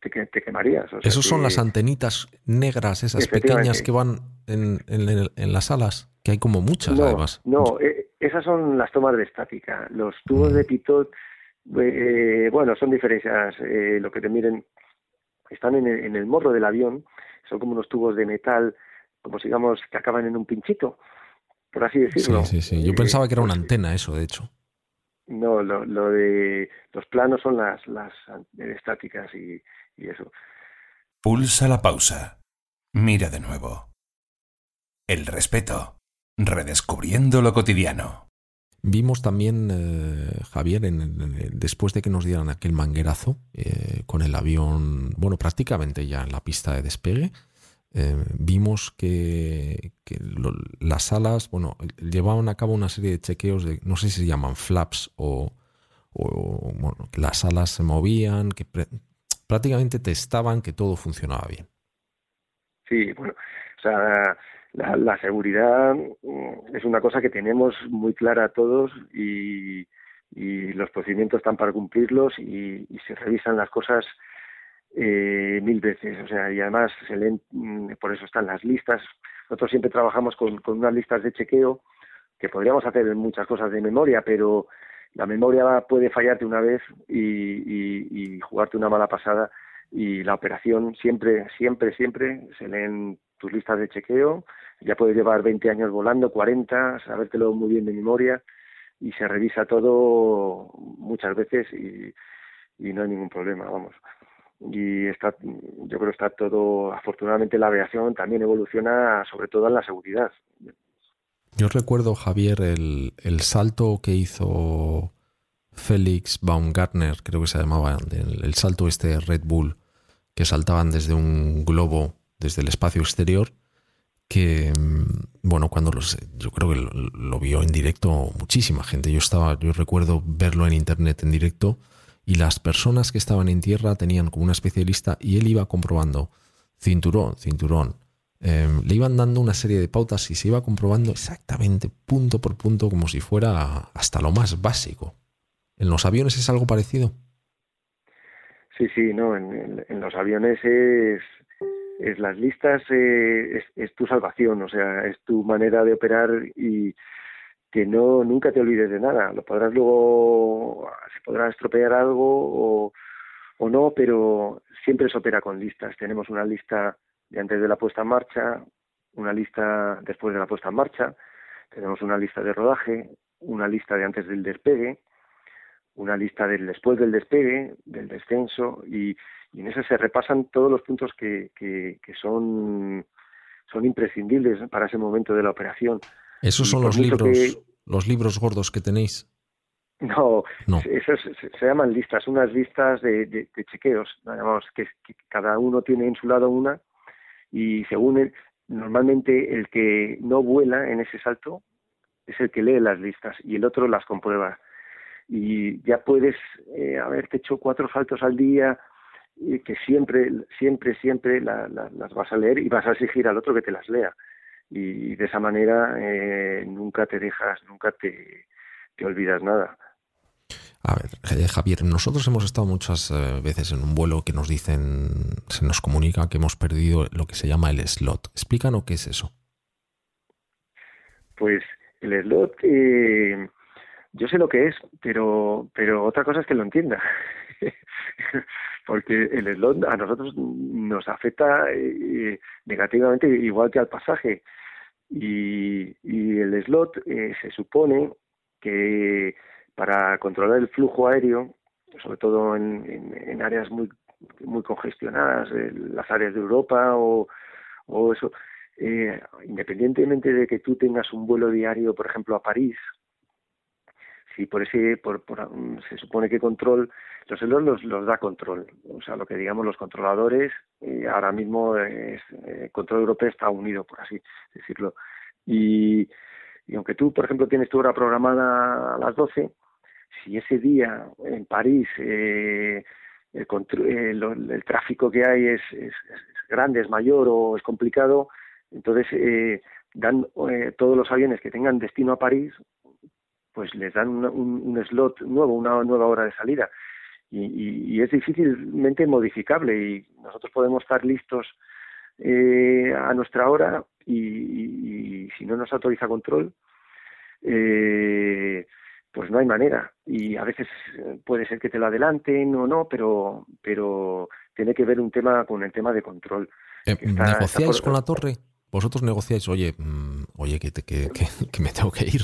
te, te quemarías. Esos son las antenitas negras, esas pequeñas que van en, en, las alas, que hay como muchas además. No, eh, esas son las tomas de estática. Los tubos de pitot eh, bueno, son diferencias. Eh, lo que te miren, están en el, en el, morro del avión, son como unos tubos de metal, como si digamos que acaban en un pinchito, por así decirlo. Sí, sí, sí. Yo pensaba que era una antena eso, de hecho. No, lo, lo de los planos son las, las estáticas y, y eso. Pulsa la pausa. Mira de nuevo. El respeto. Redescubriendo lo cotidiano. Vimos también, eh, Javier, después de que nos dieran aquel manguerazo eh, con el avión, bueno, prácticamente ya en la pista de despegue, eh, vimos que, las alas, bueno, llevaban a cabo una serie de chequeos de, no sé si se llaman flaps o, bueno, que las alas se movían, que prácticamente testaban que todo funcionaba bien. Sí, bueno, o sea, la, seguridad mm, es una cosa que tenemos muy clara todos y, los procedimientos están para cumplirlos y, se revisan las cosas eh, mil veces. O sea, y además se leen, mm, por eso están las listas. Nosotros siempre trabajamos con, unas listas de chequeo que podríamos hacer muchas cosas de memoria, pero la memoria puede fallarte una vez y, y, jugarte una mala pasada y la operación siempre, siempre, siempre se leen tus listas de chequeo, ya puedes llevar 20 años volando, 40, sabértelo muy bien de memoria y se revisa todo muchas veces y, no hay ningún problema, vamos. Y está, yo creo que está todo, afortunadamente la aviación también evoluciona sobre todo en la seguridad. Yo recuerdo, Javier, el, el salto que hizo Félix Baumgartner, creo que se llamaba, el, salto este Red Bull, que saltaban desde un globo desde el espacio exterior que mm, bueno cuando los, yo creo que lo, vio en directo muchísima gente. Yo estaba yo recuerdo verlo en internet en directo y las personas que estaban en tierra tenían como una especialista y él iba comprobando cinturón cinturón. Em, le iban dando una serie de pautas y se iba comprobando exactamente punto por punto como si fuera hasta lo más básico. En los aviones es algo parecido sí sí no en los aviones es es las listas eh, es, tu salvación, o sea, es tu manera de operar y que no nunca te olvides de nada. Lo podrás luego, se podrá estropear algo o, o no, pero siempre se opera con listas. Tenemos una lista de antes de la puesta en marcha, una lista después de la puesta en marcha, tenemos una lista de rodaje, una lista de antes del despegue, una lista del después del despegue, del descenso y, y en ese se repasan todos los puntos que, que, son, son imprescindibles para ese momento de la operación. ¿Esos son los libros, los libros gordos que tenéis? No, Esos se, llaman listas, unas listas de, de, chequeos, digamos, que, cada uno tiene en su lado una y según normalmente el que no vuela en ese salto es el que lee las listas y el otro las comprueba. Y ya puedes eh, haberte hecho cuatro saltos al día y que siempre, siempre, siempre las vas a leer y vas a exigir al otro que te las lea. Y de esa manera eh, nunca te dejas, nunca te, te olvidas nada. A ver, eh, Javier, nosotros hemos estado muchas eh, veces en un vuelo que nos dicen, se nos comunica que hemos perdido lo que se llama el slot. Explícanos qué es eso. Pues el slot, eh, yo sé lo que es, pero, pero otra cosa es que lo entienda. Porque el slot a nosotros nos afecta eh, negativamente igual que al pasaje. Y, el slot eh, se supone que para controlar el flujo aéreo, sobre todo en, en, áreas muy muy congestionadas, las áreas de Europa o, o eso, eh, independientemente de que tú tengas un vuelo diario, por ejemplo, a París, si por ese, por, por, mm, se supone que control, los celos los, da control, o sea, lo que digamos los controladores, eh, ahora mismo es, eh, control europeo está unido, por así decirlo. Y, y aunque tú, por ejemplo, tienes tu hora programada a las 12, si ese día en París eh, el, el, el, tráfico que hay es, es, es, grande, es mayor o es complicado, entonces eh, dan eh, todos los aviones que tengan destino a París pues les dan un, un, slot nuevo, una nueva hora de salida. Y, y, y, es difícilmente modificable y nosotros podemos estar listos eh, a nuestra hora y, y, si no nos autoriza control, eh, pues no hay manera. Y a veces puede ser que te lo adelanten o no, pero, pero tiene que ver un tema con el tema de control. Eh, está, ¿Negociáis está por... con la torre? Vosotros negociáis, oye, mmm, oye, que, te, que, que, que, me tengo que ir.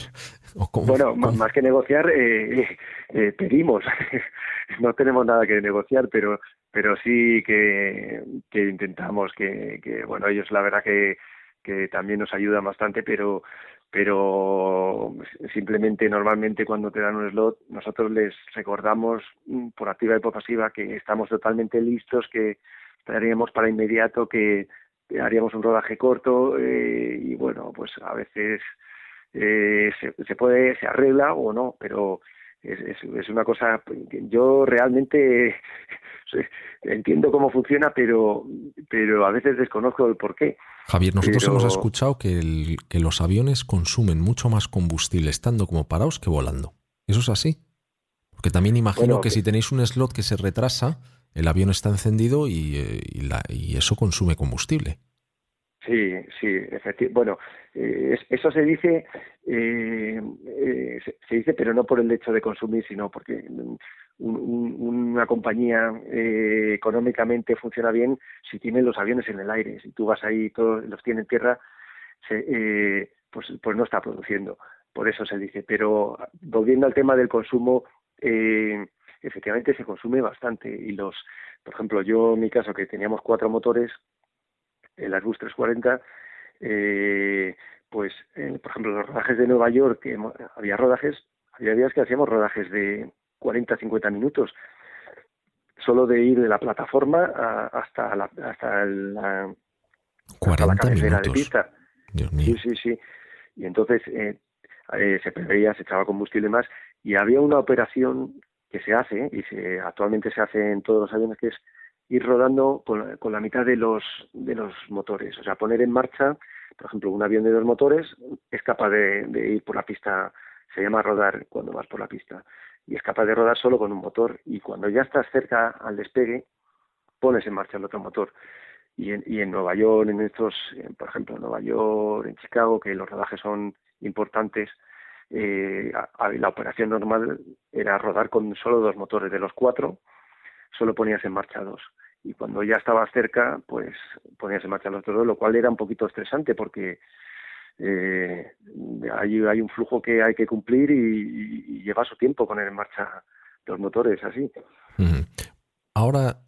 ¿O cómo, bueno, cómo? más que negociar, eh, eh, pedimos. no tenemos nada que negociar, pero pero sí que, que intentamos que, que, bueno, ellos la verdad que, que también nos ayudan bastante, pero pero simplemente normalmente cuando te dan un slot nosotros les recordamos mm, por activa y por pasiva que estamos totalmente listos, que estaríamos para inmediato, que haríamos un rodaje corto eh, y bueno, pues a veces eh, se, se, puede, se arregla o no, pero es, es, es una cosa que yo realmente entiendo cómo funciona, pero, pero a veces desconozco el por qué. Javier, nosotros pero... hemos escuchado que, el, que los aviones consumen mucho más combustible estando como parados que volando. ¿Eso es así? Porque también imagino bueno, que, que si tenéis un slot que se retrasa, el avión está encendido y, eh, y, la, y eso consume combustible. Sí, sí, efectivamente. Bueno, eh, eso se dice, eh, eh, se dice, pero no por el hecho de consumir, sino porque un, un, una compañía económicamente funciona bien si tiene los aviones en el aire. Si tú vas ahí, todos los tiene en tierra, se, pues, pues no está produciendo. Por eso se dice. Pero volviendo al tema del consumo, eh, efectivamente se consume bastante y los, por ejemplo, yo en mi caso que teníamos cuatro motores, el Airbus 340, eh, pues, eh, por ejemplo, los rodajes de Nueva York, que había rodajes, había días que hacíamos rodajes de 40, 50 minutos, solo de ir de la plataforma a, hasta la, hasta la, 40 hasta la cabecera de pista. Dios mío. Sí, sí, sí. Y entonces eh, eh, se preveía, se echaba combustible más y había una operación que se hace y se actualmente se hace en todos los aviones que es ir rodando con, con, la mitad de los de los motores, o sea, poner en marcha, por ejemplo, un avión de dos motores es capaz de, ir por la pista, se llama rodar cuando vas por la pista, y es capaz de rodar solo con un motor, y cuando ya estás cerca al despegue, pones en marcha el otro motor. Y en, y en Nueva York, en estos, por ejemplo, en Nueva York, en Chicago, que los rodajes son importantes, eh, la operación normal era rodar con solo dos motores de los cuatro, solo ponías en marcha dos. Y cuando ya estabas cerca, pues ponías en marcha los otros dos, lo cual era un poquito estresante porque eh, hay, un flujo que hay que cumplir y, lleva su tiempo poner en marcha los motores así. Ahora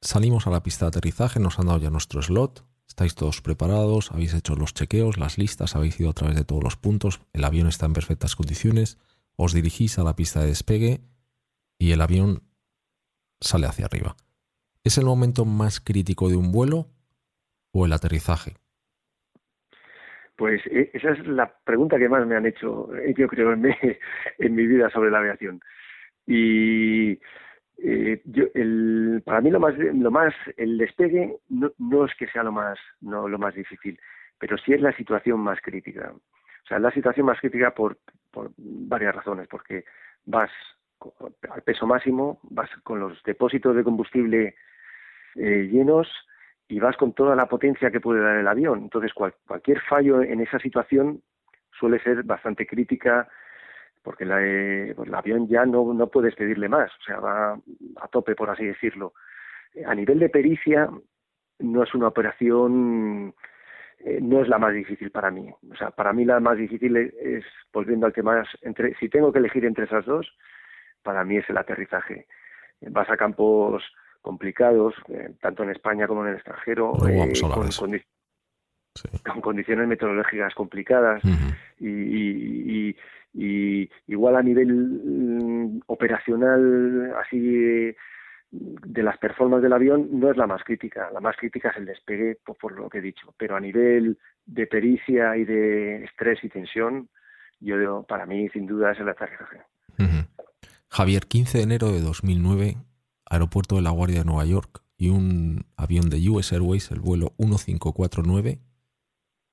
salimos a la pista de aterrizaje, nos han dado ya nuestro slot, estáis todos preparados, habéis hecho los chequeos, las listas, habéis ido a través de todos los puntos, el avión está en perfectas condiciones, os dirigís a la pista de despegue y el avión sale hacia arriba. ¿Es el momento más crítico de un vuelo o el aterrizaje? Pues esa es la pregunta que más me han hecho, yo creo, en mi, en mi vida sobre la aviación. Y eh, yo, el, para mí lo más, lo más, el despegue no, no es que sea lo más, no lo más difícil, pero sí es la situación más crítica. O sea, la situación más crítica por, por varias razones, porque vas al peso máximo, vas con los depósitos de combustible eh, llenos y vas con toda la potencia que puede dar el avión. Entonces, cual, cualquier fallo en esa situación suele ser bastante crítica porque la, eh, pues el avión ya no, no puedes pedirle más, o sea, va a tope, por así decirlo. A nivel de pericia, no es una operación, eh, no es la más difícil para mí. O sea, para mí la más difícil es, volviendo al que más, entre, si tengo que elegir entre esas dos, para mí es el aterrizaje. Vas a campos complicados, eh, tanto en España como en el extranjero, con, condi- Sí. con condiciones meteorológicas complicadas y, y- y- y igual a nivel mm, operacional así de las performances del avión no es la más crítica la más crítica es el despegue por, por lo que he dicho pero a nivel de pericia y de estrés y tensión yo digo, para mí sin duda es el aterrizaje. Javier, 15 de enero de 2009, aeropuerto de La Guardia de Nueva York y un avión de US Airways, el vuelo 1549,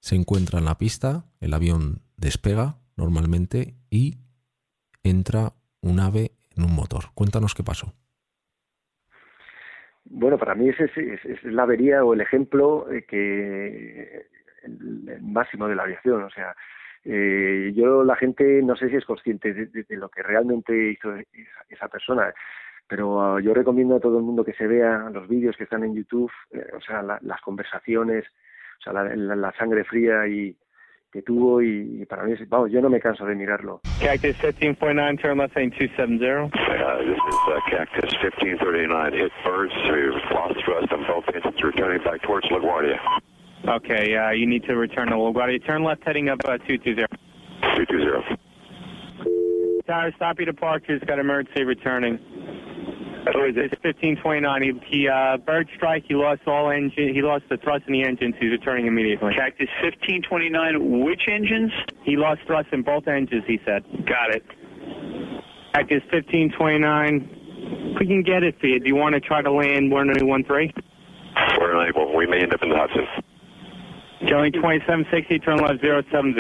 se encuentra en la pista, el avión despega normalmente y entra un ave en un motor. Cuéntanos qué pasó. Bueno, para mí ese es, es- la avería o el ejemplo eh, que el, máximo de la aviación. O sea, eh, yo la gente no sé si es consciente de, de- lo que realmente hizo esa, esa persona, pero ah, yo recomiendo a todo el mundo que se vea los vídeos que están en YouTube, eh, o sea, la- las conversaciones, o sea, la, la- la sangre fría y que tuvo y, y para mí, vamos, yo no me canso de mirarlo. Cactus 15.9, turn left heading 270. Uh, this is uh, Cactus 1539. Hit birds. We've lost thrust on both engines. Returning back towards LaGuardia. Okay, uh, you need to return to LaGuardia. Turn left heading up uh, 220. 220. Tower, stop your departures. Got emergency returning. It's 1529. He, he uh, bird strike. He lost all engine. He lost the thrust in the engines. He's returning immediately. Cactus 1529, which engines? He lost thrust in both engines. He said. Got it. Cactus 1529. We can get it for you. Do you want to try to land 1013? We're unable. We may end up in the Hudson. Showing 2760. Turn left 070.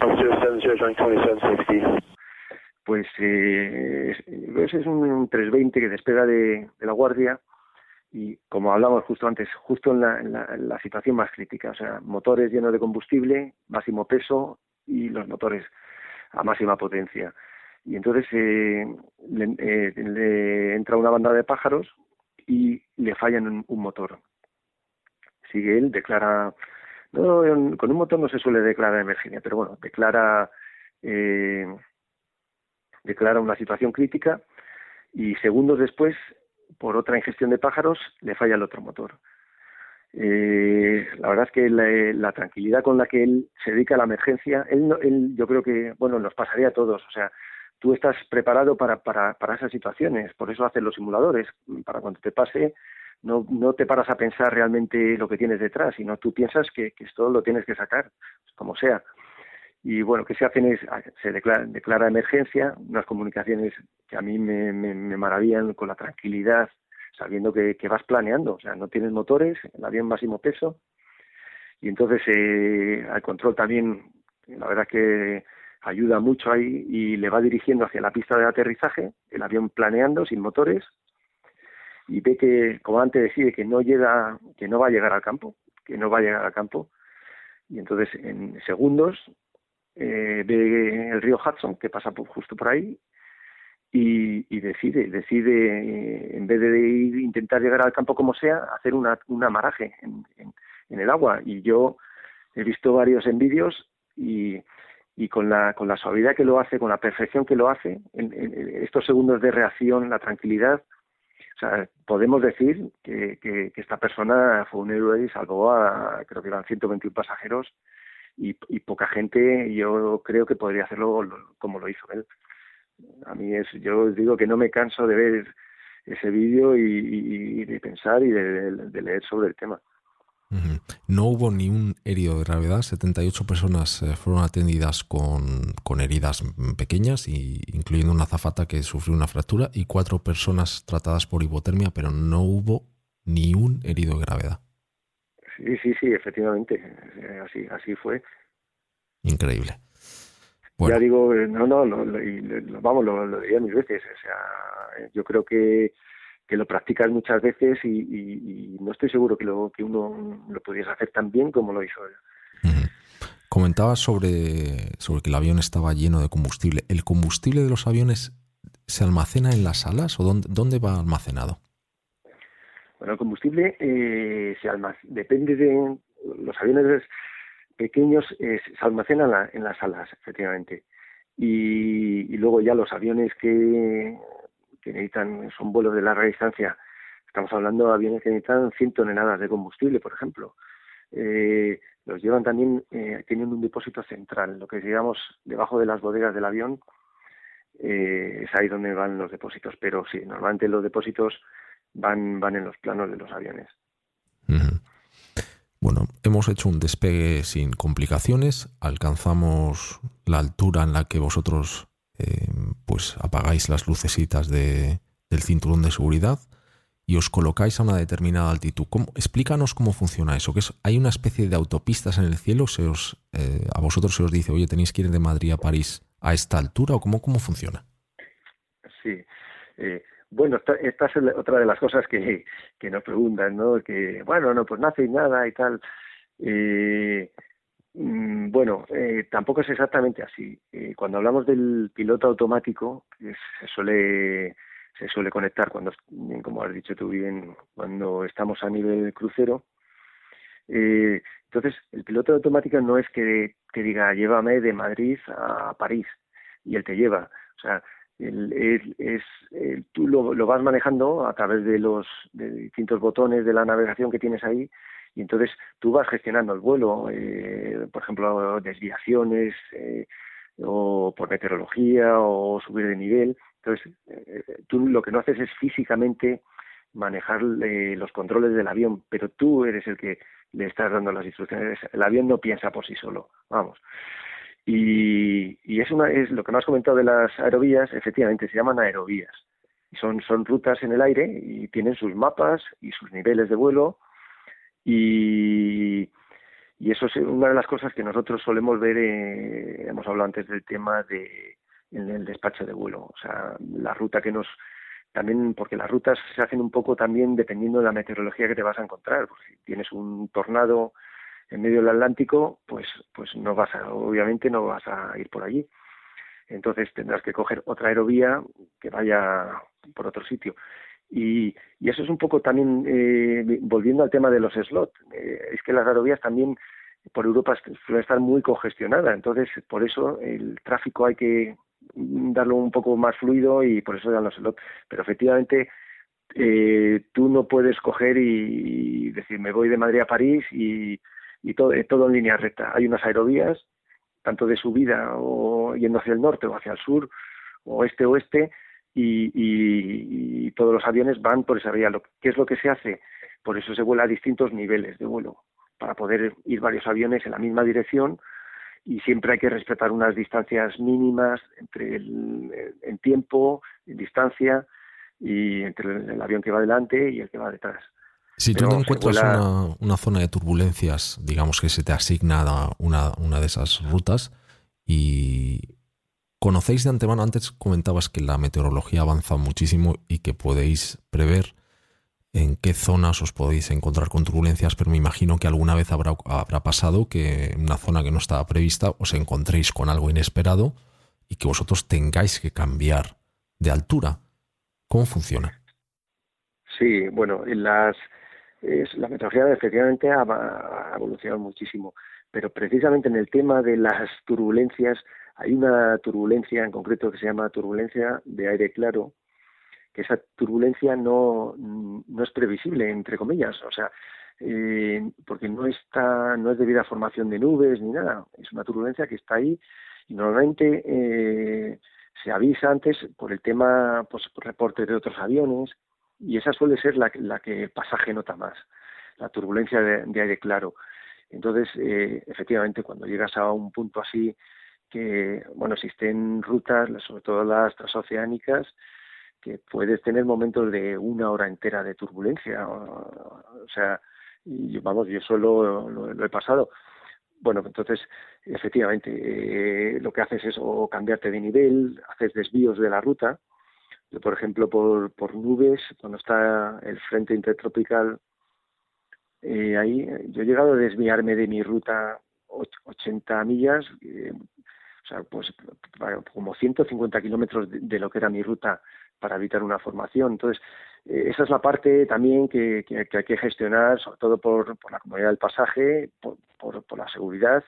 070, showing 2760. Pues eh, es un 320 que despega de, la guardia y como hablamos justo antes, justo en la, en la- situación más crítica, o sea, motores llenos de combustible, máximo peso y los motores a máxima potencia. Y entonces eh, le, eh, le entra una banda de pájaros y le fallan un, un motor. Sigue él, declara, no, con un motor no se suele declarar emergencia, pero bueno, declara eh, declara una situación crítica y segundos después, por otra ingestión de pájaros, le falla el otro motor. Eh, la verdad es que la, la tranquilidad con la que él se dedica a la emergencia, él, no- él yo creo que, bueno, nos pasaría a todos. O sea, tú estás preparado para, para, para esas situaciones, por eso hacen los simuladores, para cuando te pase, no, no te paras a pensar realmente lo que tienes detrás, sino tú piensas que, que esto lo tienes que sacar, como sea y bueno, que se hacen es, se declara, declara emergencia, unas comunicaciones que a mí me, maravillan con la tranquilidad, sabiendo que, que vas planeando, o sea, no tienes motores, el avión máximo peso, y entonces eh, al control también, la verdad que ayuda mucho ahí y le va dirigiendo hacia la pista de aterrizaje, el avión planeando sin motores, y ve que, como antes decide que no llega, que no va a llegar al campo, que no va a llegar al campo, y entonces en segundos eh, ve el río Hudson que pasa por, justo por ahí y, y decide, decide eh, en vez de ir, intentar llegar al campo como sea, hacer una, un amaraje en, en, en el agua. Y yo he visto varios en vídeos y, y con la, con la suavidad que lo hace, con la perfección que lo hace, en, en estos segundos de reacción, la tranquilidad, o sea, podemos decir que, que, que esta persona fue un héroe y salvó a, creo que eran 121 pasajeros y, poca gente yo creo que podría hacerlo lo- como lo hizo él. A mí es, yo digo que no me canso de ver ese vídeo y, de pensar y de, leer sobre el tema. No hubo ni un herido de gravedad, 78 personas eh, fueron atendidas con, con heridas pequeñas, incluyendo una azafata que sufrió una fractura, y cuatro personas tratadas por hipotermia, pero no hubo ni un herido de gravedad. Sí, sí, sí, efectivamente, eh, así, así fue. Increíble. Bueno, Ya digo, eh, no, no, lo- lo- vamos, lo, lo diría mil veces. O sea, yo creo que, que lo practicas muchas veces y, y- y no estoy seguro que, lo, que uno lo pudiese hacer tan bien como lo hizo él. ujú. Comentaba sobre, sobre que el avión estaba lleno de combustible. ¿El combustible de los aviones se almacena en las alas o dónde, dónde va almacenado? Bueno, el combustible eh, se depende de los aviones pequeños, se almacenan en las alas, efectivamente. Y, luego ya los aviones que, que necesitan, son vuelos de larga distancia, estamos hablando de aviones que necesitan 100 toneladas de combustible, por ejemplo. Eh, los llevan también, eh, tienen un depósito central, lo que digamos debajo de las bodegas del avión, eh, es ahí donde van los depósitos, pero sí, normalmente los depósitos van, van en los planos de los aviones. Bueno, hemos hecho un despegue sin complicaciones, alcanzamos la altura en la que vosotros eh, pues apagáis las lucecitas de, del cinturón de seguridad y os colocáis a una determinada altitud. explícanos cómo funciona eso, que es, hay una especie de autopistas en el cielo, se os, eh, a vosotros se os dice, oye, tenéis que ir de Madrid a París a esta altura o cómo, cómo funciona? Sí, eh, bueno, esta, es otra de las cosas que, que nos preguntan, ¿no? Que, bueno, no, pues no hacéis nada y tal. Eh, mm, bueno, eh, tampoco es exactamente así. Eh, cuando hablamos del piloto automático, se suele se suele conectar cuando, como has dicho tú bien, cuando estamos a nivel crucero. entonces, el piloto automático no es que, que diga llévame de Madrid a París y él te lleva. O sea, es, tú lo, vas manejando a través de los distintos botones de la navegación que tienes ahí y entonces tú vas gestionando el vuelo, eh, por ejemplo, desviaciones eh, o por meteorología o subir de nivel. Entonces, eh, tú lo que no haces es físicamente manejar los controles del avión, pero tú eres el que le estás dando las instrucciones. El avión no piensa por sí solo, vamos. Y, y es, una, es lo que me has comentado de las aerovías, efectivamente se llaman aerovías. Son, son rutas en el aire y tienen sus mapas y sus niveles de vuelo. Y, y eso es una de las cosas que nosotros solemos ver, eh, hemos hablado antes del tema de en el despacho de vuelo, o sea, la ruta que nos también porque las rutas se hacen un poco también dependiendo de la meteorología que te vas a encontrar, porque si tienes un tornado en medio del Atlántico, pues, pues no vas a, obviamente no vas a ir por allí. Entonces tendrás que coger otra aerovía que vaya por otro sitio. Y, y eso es un poco también, eh, volviendo al tema de los slots, eh, es que las aerovías también por Europa suelen estar muy congestionadas, entonces por eso el tráfico hay que darlo un poco más fluido y por eso dan los slots. Pero efectivamente eh, tú no puedes coger y decir me voy de Madrid a París y, y todo, todo en línea recta. Hay unas aerovías, tanto de subida o yendo hacia el norte o hacia el sur, o este-oeste, y, y, todos los aviones van por esa vía. ¿Qué es lo que se hace? Por eso se vuela a distintos niveles de vuelo, para poder ir varios aviones en la misma dirección y siempre hay que respetar unas distancias mínimas entre el, en tiempo, en distancia y entre el avión que va delante y el que va detrás. Si tú encuentras una, zona de turbulencias, digamos que se te asigna una, una de esas rutas y conocéis de antemano, antes comentabas que la meteorología avanza muchísimo y que podéis prever en qué zonas os podéis encontrar con turbulencias, pero me imagino que alguna vez habrá, habrá pasado que en una zona que no estaba prevista os encontréis con algo inesperado y que vosotros tengáis que cambiar de altura. ¿Cómo funciona? Sí, bueno, en las es, la meteorología efectivamente ha, evolucionado muchísimo, pero precisamente en el tema de las turbulencias hay una turbulencia en concreto que se llama turbulencia de aire claro, que esa turbulencia no, no es previsible, entre comillas, o sea, eh, porque no está, no es debido a formación de nubes ni nada, es una turbulencia que está ahí y normalmente eh, se avisa antes por el tema, pues por reportes de otros aviones, y esa suele ser la, la que el pasaje nota más, la turbulencia de, aire claro. Entonces, eh, efectivamente, cuando llegas a un punto así, que, bueno, existen rutas, sobre todo las transoceánicas, que puedes tener momentos de una hora entera de turbulencia. O, sea, y, vamos, yo solo lo, he pasado. Bueno, entonces, efectivamente, eh, lo que haces es o cambiarte de nivel, haces desvíos de la ruta, por ejemplo, por, por nubes, cuando está el frente intertropical, eh, ahí yo he llegado a desviarme de mi ruta 80 millas, eh, o sea, pues como 150 kilómetros de, lo que era mi ruta para evitar una formación. Entonces, eh, esa es la parte también que, hay que gestionar, sobre todo por, la comodidad del pasaje, por, por, la seguridad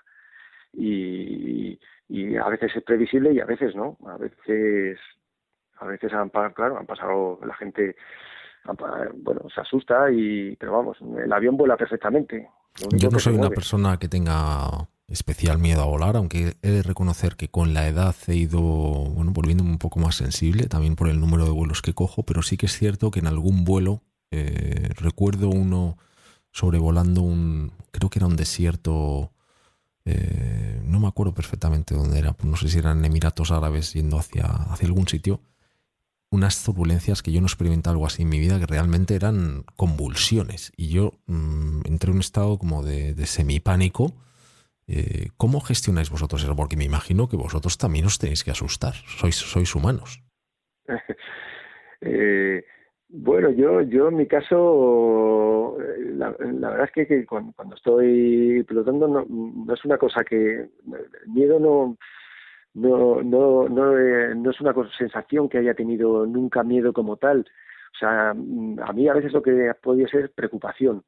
y, y, a veces es previsible y a veces no. A veces, a veces han, claro, han pasado la gente bueno, se asusta y pero vamos, el avión vuela perfectamente. Yo no soy una persona que tenga especial miedo a volar, aunque he de reconocer que con la edad he ido bueno, volviéndome un poco más sensible, también por el número de vuelos que cojo, pero sí que es cierto que en algún vuelo eh, recuerdo uno sobrevolando un, creo que era un desierto, eh, no me acuerdo perfectamente dónde era, no sé si eran Emiratos Árabes yendo hacia, hacia algún sitio, unas turbulencias que yo no experimenté algo así en mi vida, que realmente eran convulsiones. Y yo mm, entré en un estado como de, de semipánico. Eh, ¿Cómo gestionáis vosotros eso? Porque me imagino que vosotros también os tenéis que asustar. Sois, sois humanos. Eh, bueno, yo, yo en mi caso, eh, la, verdad es que, cuando, estoy pilotando no, no, es una cosa que el miedo no no, no, no, eh, no es una sensación que haya tenido nunca miedo como tal. O sea, mm, a mí a veces lo que podía ser preocupación,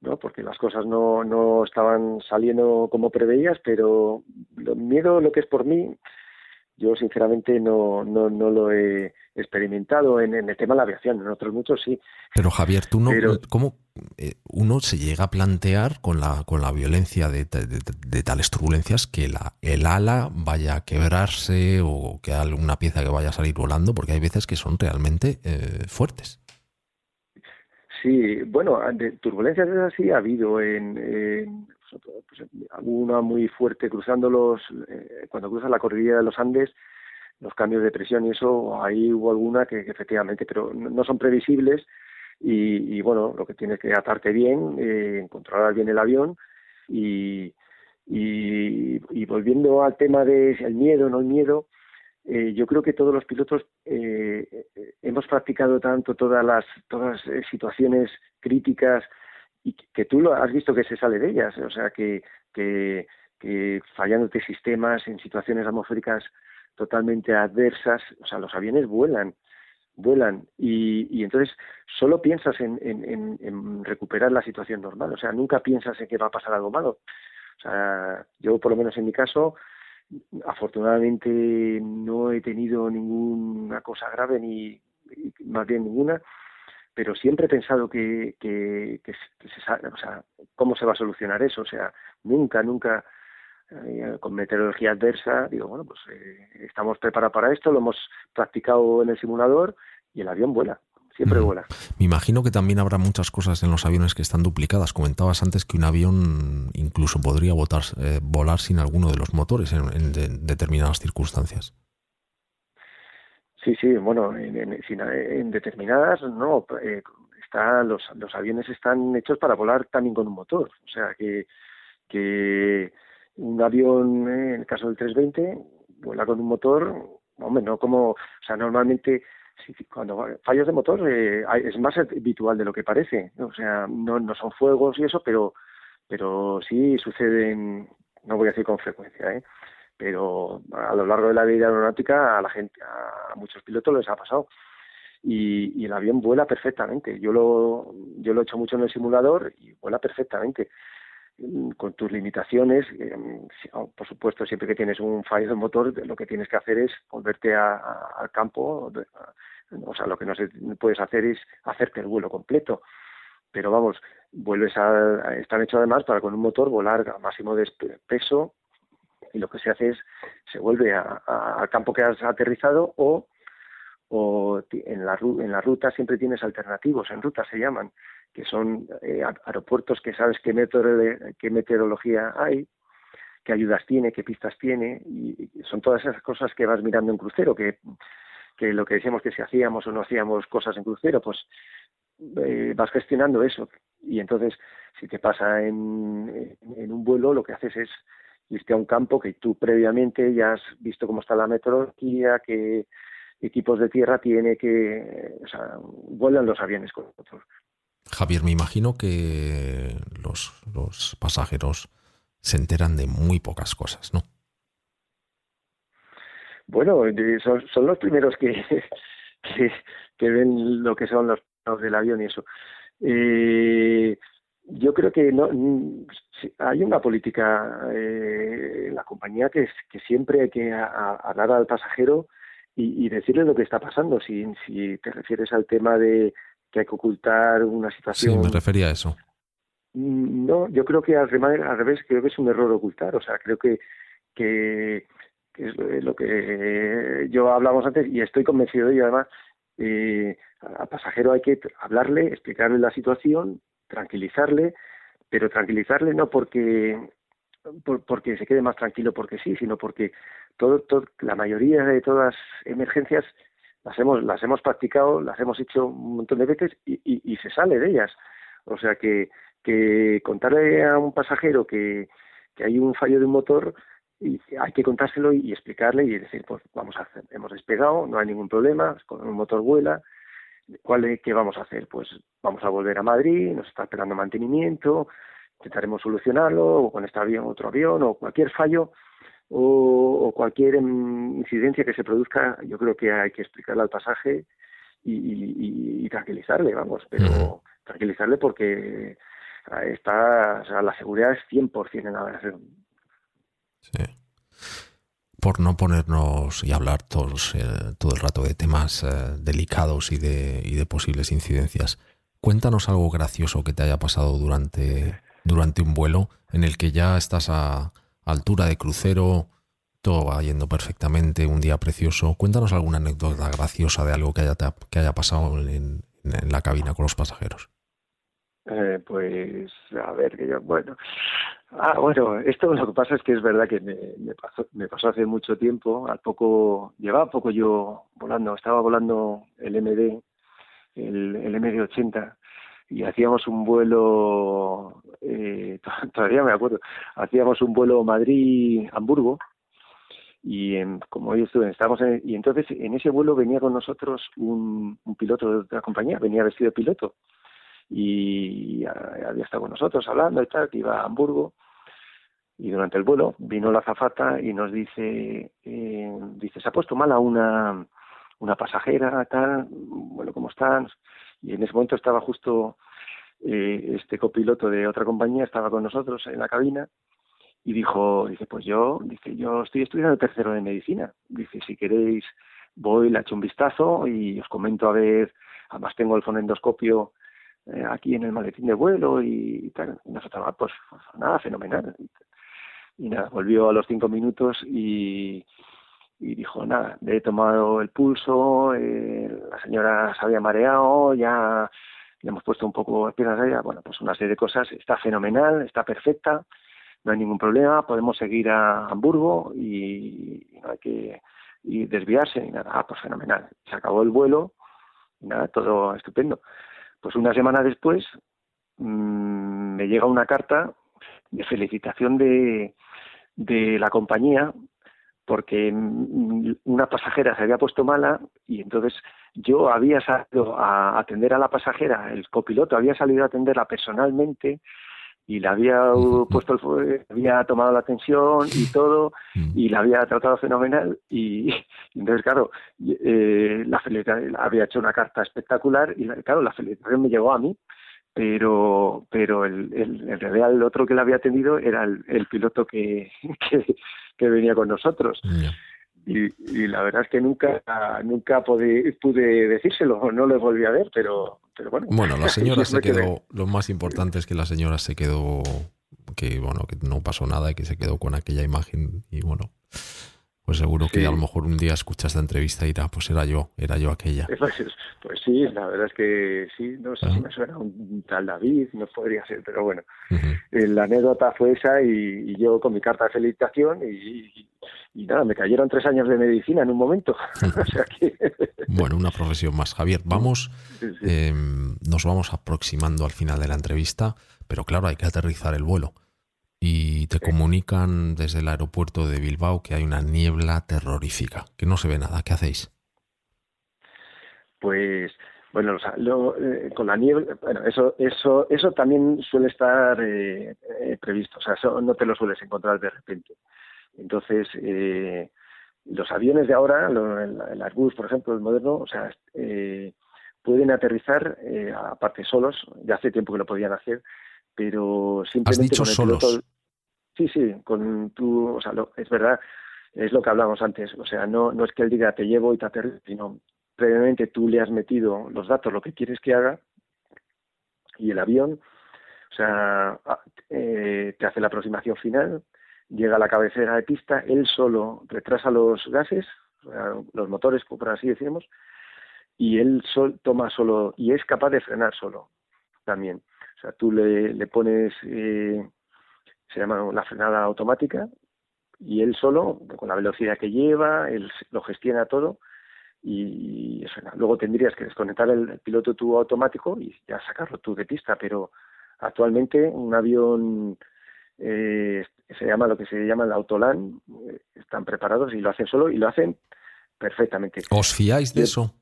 ¿no? Porque las cosas no, no estaban saliendo como preveías, pero lo, miedo, lo que es por mí, yo sinceramente no, no, no lo he experimentado en, el tema de la aviación, en otros muchos sí. Pero Javier, tú no, ¿cómo uno se llega a plantear con la, con la violencia de, tales turbulencias que la, el ala vaya a quebrarse o que alguna pieza que vaya a salir volando? Porque hay veces que son realmente eh, fuertes. Sí, bueno, de turbulencias es así ha habido en, pues, alguna muy fuerte cruzando los, eh, cuando cruzas la cordillera de los Andes, los cambios de presión y eso, ahí hubo alguna que, efectivamente, pero no son previsibles y, bueno, lo que tienes que atarte bien, eh, controlar bien el avión y, y, volviendo al tema del el miedo, no el miedo, eh, yo creo que todos los pilotos eh, hemos practicado tanto todas las todas las situaciones críticas y que tú lo has visto que se sale de ellas, o sea que, que, que fallándote sistemas en situaciones atmosféricas totalmente adversas, o sea, los aviones vuelan, vuelan. Y, y entonces solo piensas en, en, en, recuperar la situación normal, o sea, nunca piensas en que va a pasar algo malo. O sea, yo por lo menos en mi caso, afortunadamente no he tenido ninguna cosa grave ni más bien ninguna pero siempre he pensado que, que, que, se, o sea, cómo se va a solucionar eso, o sea, nunca, nunca eh, con meteorología adversa, digo, bueno, pues eh, estamos preparados para esto, lo hemos practicado en el simulador y el avión vuela. Siempre vuela. Me imagino que también habrá muchas cosas en los aviones que están duplicadas. Comentabas antes que un avión incluso podría eh, volar sin alguno de los motores en, determinadas circunstancias. Sí, sí, bueno, en, determinadas no. Eh, está, los, los aviones están hechos para volar también con un motor. O sea, que, que un avión, eh, en el caso del 320, vuela con un motor, hombre, no como, o sea, normalmente cuando fallos de motor eh, es más habitual de lo que parece, o sea, no, no son fuegos y eso, pero pero sí suceden, no voy a decir con frecuencia, ¿eh? pero a lo largo de la vida aeronáutica a la gente, a muchos pilotos les ha pasado. Y, y, el avión vuela perfectamente. Yo lo, yo lo he hecho mucho en el simulador y vuela perfectamente con tus limitaciones. Eh, oh, por supuesto, siempre que tienes un fallo de motor, lo que tienes que hacer es volverte al campo. O sea, lo que no puedes hacer es hacerte el vuelo completo. Pero vamos, vuelves a, están hechos además para con un motor volar a máximo de peso y lo que se hace es se vuelve al campo que has aterrizado o, o en, la, en la ruta siempre tienes alternativos, en ruta se llaman, que son eh, aeropuertos que sabes qué, qué meteorología hay, qué ayudas tiene, qué pistas tiene, y son todas esas cosas que vas mirando en crucero, que, que lo que decíamos que si hacíamos o no hacíamos cosas en crucero, pues eh, vas gestionando eso. Y entonces, si te pasa en, en un vuelo, lo que haces es irte a un campo que tú previamente ya has visto cómo está la meteorología, qué equipos de tierra tiene, que o sea, vuelan los aviones con nosotros. Javier, me imagino que los, los pasajeros se enteran de muy pocas cosas, ¿no? Bueno, son, son los primeros que, que, ven lo que son los planos del avión y eso. Eh, yo creo que no hay una política eh, en la compañía que, que siempre hay que a- hablar al pasajero y, decirle lo que está pasando. Si te refieres al tema de que hay que ocultar una Sí, situación. me refería a eso. Mm, No, yo creo que al revés, al revés creo que es un error ocultar. O sea, creo que, que, que es lo- que yo hablamos antes y estoy convencido de ello. Además, eh, al pasajero hay que hablarle, explicarle la situación, tranquilizarle, pero tranquilizarle no porque por- porque se quede más tranquilo porque sí, sino porque todo, todo, la mayoría de todas emergencias las hemos las hemos practicado, las hemos hecho un montón de veces y, y, y se sale de ellas. O sea que que contarle a un pasajero que, que hay un fallo de un motor y hay que contárselo y, explicarle y decir pues vamos a hacer hemos despegado no hay ningún problema con un motor vuela cuál es- qué vamos a hacer pues vamos a volver a Madrid nos está esperando mantenimiento intentaremos solucionarlo o con este avión otro avión o cualquier fallo o, o cualquier incidencia que se produzca yo creo que hay que explicarle al pasaje y, y- y tranquilizarle vamos pero tranquilizarle porque está o sea, la seguridad es 100% en la aviación Sí. Por no ponernos y hablar todos, eh, todo el rato de temas eh, delicados y de, y de posibles incidencias, cuéntanos algo gracioso que te haya pasado durante, durante un vuelo en el que ya estás a altura de crucero, todo va yendo perfectamente, un día precioso. Cuéntanos alguna anécdota graciosa de algo que haya, que haya pasado en, la cabina con los pasajeros. Eh, pues a ver que yo bueno ah bueno esto lo que pasa es que es verdad que me, me pasó me pasó hace mucho tiempo al poco llevaba poco yo volando estaba volando el MD el, el MD80 y hacíamos un vuelo eh, to- todavía me acuerdo hacíamos un vuelo Madrid Hamburgo y en, como estuve estábamos en- y entonces en ese vuelo venía con nosotros un, un piloto de otra compañía venía vestido de piloto y había estado con nosotros hablando y tal, que iba a Hamburgo. Y durante el vuelo vino la azafata y nos dice, eh, dice, se ha puesto mala una, una pasajera, tal, bueno, ¿cómo están? Y en ese momento estaba justo eh, este copiloto de otra compañía, estaba con nosotros en la cabina y dijo, dice, pues yo, dice, yo estoy estudiando tercero de medicina. Dice, si queréis, voy, le echo un vistazo y os comento a ver, además tengo el fonendoscopio eh, aquí en el maletín de vuelo y, tal. Y nosotros, pues, pues nada, fenomenal. Y, nada, volvió a los cinco minutos y, y dijo, nada, le he tomado el pulso, eh, la señora se había mareado, ya le hemos puesto un poco de piedras a ella, bueno, pues una serie de cosas, está fenomenal, está perfecta, no hay ningún problema, podemos seguir a Hamburgo y, no hay que y desviarse ni nada, ah, pues fenomenal. Se acabó el vuelo y nada, todo estupendo. Pues una semana después mmm, me llega una carta de felicitación de, de la compañía porque mm, una pasajera se había puesto mala y entonces yo había salido a atender a la pasajera, el copiloto había salido a atenderla personalmente y le había puesto el fu- había tomado la atención y todo y la había tratado fenomenal y, y entonces claro eh, la felicitación había hecho una carta espectacular y la- claro la felicitación me llegó a mí pero pero el, el, en realidad el otro que la había atendido era el, el piloto que, que, que venía con nosotros. Y, y la verdad es que nunca nunca pude, pude decírselo no lo volví a ver pero pero bueno. Bueno, la señora se quedó, lo más importante es que la señora se quedó, que bueno, que no pasó nada y que se quedó con aquella imagen y bueno, pues seguro que Sí. a lo mejor un día escucha esta entrevista y dirá, pues era yo, era yo aquella. Pues, pues sí, la verdad es que sí, no sé Ah. si me suena un tal David, no podría ser, pero bueno, eh, la anécdota fue esa y, y yo con mi carta de felicitación y, y- y nada, me cayeron tres años de medicina en un momento. o sea que... Bueno, una profesión más. Javier, vamos, sí, sí. eh, nos vamos aproximando al final de la entrevista, pero claro, hay que aterrizar el vuelo. Y te comunican desde el aeropuerto de Bilbao que hay una niebla terrorífica, que no se ve nada. ¿Qué hacéis? Pues Bueno, o sea, lo, eh, con la niebla, bueno, eso, eso, eso también suele estar eh, eh, previsto, o sea, eso no te lo sueles encontrar de repente. Entonces, eh, los aviones de ahora, lo- el, el Airbus, por ejemplo, el moderno, o sea, eh, pueden aterrizar, eh, aparte solos, ya hace tiempo que lo podían hacer, pero simplemente dicho con el solos. piloto- Sí, sí, con tu, o sea, lo- es verdad, es lo que hablábamos antes, o sea, no, no es que él diga te llevo y te aterrizo, sino previamente tú le has metido los datos, lo que quieres que haga, y el avión, o sea, eh, te hace la aproximación final, llega a la cabecera de pista, él solo retrasa los gases, los motores, por así decimos, y él sol- toma solo, y es capaz de frenar solo también. O sea, tú le, le pones, eh, se llama la frenada automática, y él solo, con la velocidad que lleva, él lo gestiona todo, y frena. luego tendrías que desconectar el, el piloto tú automático y ya sacarlo tú de pista, pero actualmente un avión eh, se llama lo que se llama el autolan, eh, están preparados y lo hacen solo y lo hacen perfectamente. ¿Os fiáis de Yo- eso?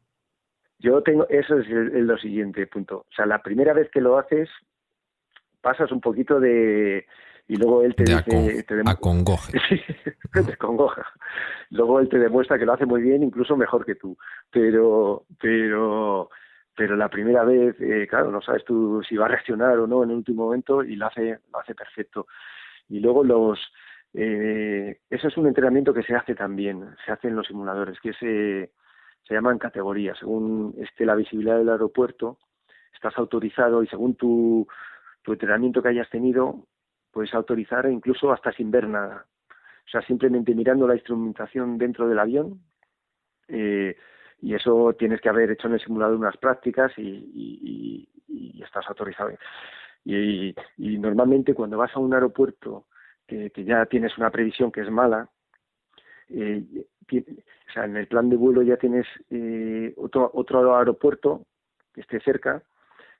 Yo tengo, eso es el, el lo siguiente punto. O sea, la primera vez que lo haces, pasas un poquito de. Y luego él te De dice. te acongoje. Sí, te congoja. Luego él te demuestra que lo hace muy bien, incluso mejor que tú. Pero, pero, pero la primera vez, eh, claro, no sabes tú si va a reaccionar o no en el último momento y lo hace, lo hace perfecto. Y luego los, eh, eso es un entrenamiento que se hace también, se hace en los simuladores, que se, se llaman categorías. Según esté la visibilidad del aeropuerto, estás autorizado y según tu, tu entrenamiento que hayas tenido, puedes autorizar incluso hasta sin ver nada. O sea, simplemente mirando la instrumentación dentro del avión. eh, y eso tienes que haber hecho en el simulador unas prácticas y, estás autorizado. Y, normalmente cuando vas a un aeropuerto que, ya tienes una previsión que es mala, eh, o sea, en el plan de vuelo ya tienes eh, otro, otro aeropuerto que esté cerca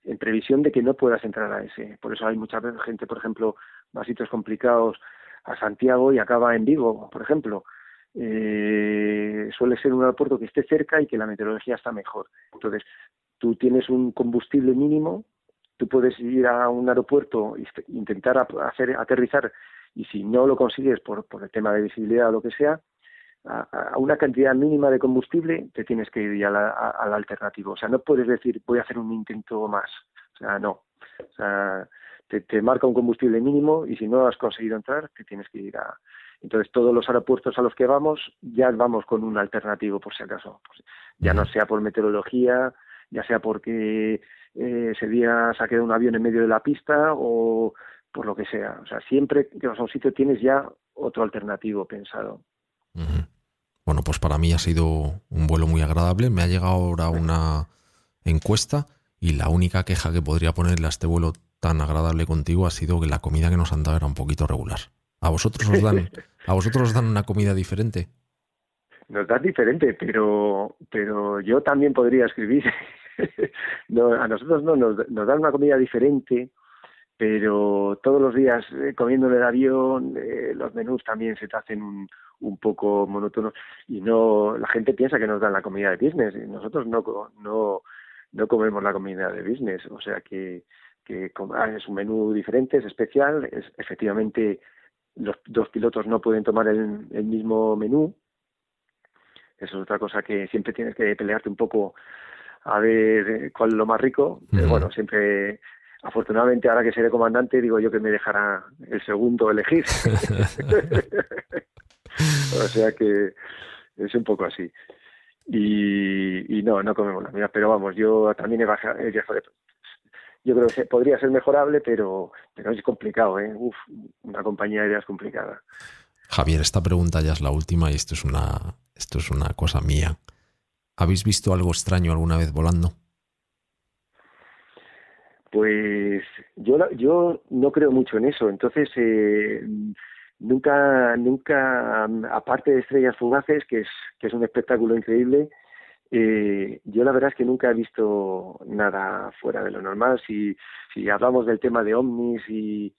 en previsión de que no puedas entrar a ese. Por eso hay mucha gente, por ejemplo, a sitios complicados a Santiago y acaba en Vigo, por ejemplo. Eh, suele ser un aeropuerto que esté cerca y que la meteorología está mejor. Entonces, tú tienes un combustible mínimo, tú puedes ir a un aeropuerto e intentar hacer aterrizar y si no lo consigues por, por el tema de visibilidad o lo que sea, a, a una cantidad mínima de combustible te tienes que ir al alternativo. O sea, no puedes decir voy a hacer un intento más. O sea, no. O sea, te, te marca un combustible mínimo y si no has conseguido entrar, te tienes que ir a. Entonces, todos los aeropuertos a los que vamos, ya vamos con un alternativo, por si acaso. Pues, ya no sea por meteorología, ya sea porque eh, ese día se ha quedado un avión en medio de la pista o por lo que sea. O sea, siempre que vas a un sitio tienes ya otro alternativo pensado. Bueno, pues para mí ha sido un vuelo muy agradable. Me ha llegado ahora una encuesta y la única queja que podría ponerle a este vuelo tan agradable contigo ha sido que la comida que nos han dado era un poquito regular. ¿A vosotros os dan, a vosotros os dan una comida diferente? Nos das diferente, pero pero yo también podría escribir. no, a nosotros no, nos, nos dan una comida diferente, pero todos los días eh, comiendo en el avión, eh, los menús también se te hacen un, un poco monótonos y no la gente piensa que nos dan la comida de business y nosotros no no no comemos la comida de business, o sea que que es un menú diferente, es especial, es efectivamente los dos pilotos no pueden tomar el, el mismo menú, eso es otra cosa que siempre tienes que pelearte un poco a ver cuál es lo más rico. Pero bueno, siempre, afortunadamente, ahora que seré comandante, digo yo que me dejará el segundo elegir. o sea que es un poco así. Y, y no, no comemos la mía, pero vamos, yo también he bajado, he viajado de- yo creo que podría ser mejorable, pero, pero es complicado, ¿eh? Uf, una compañía aérea es complicada. Javier, esta pregunta ya es la última y esto es una, esto es una cosa mía. ¿Habéis visto algo extraño alguna vez volando? Pues yo yo no creo mucho en eso, entonces eh, nunca nunca aparte de estrellas fugaces que es que es un espectáculo increíble, eh, yo la verdad es que nunca he visto nada fuera de lo normal. Si si hablamos del tema de ovnis y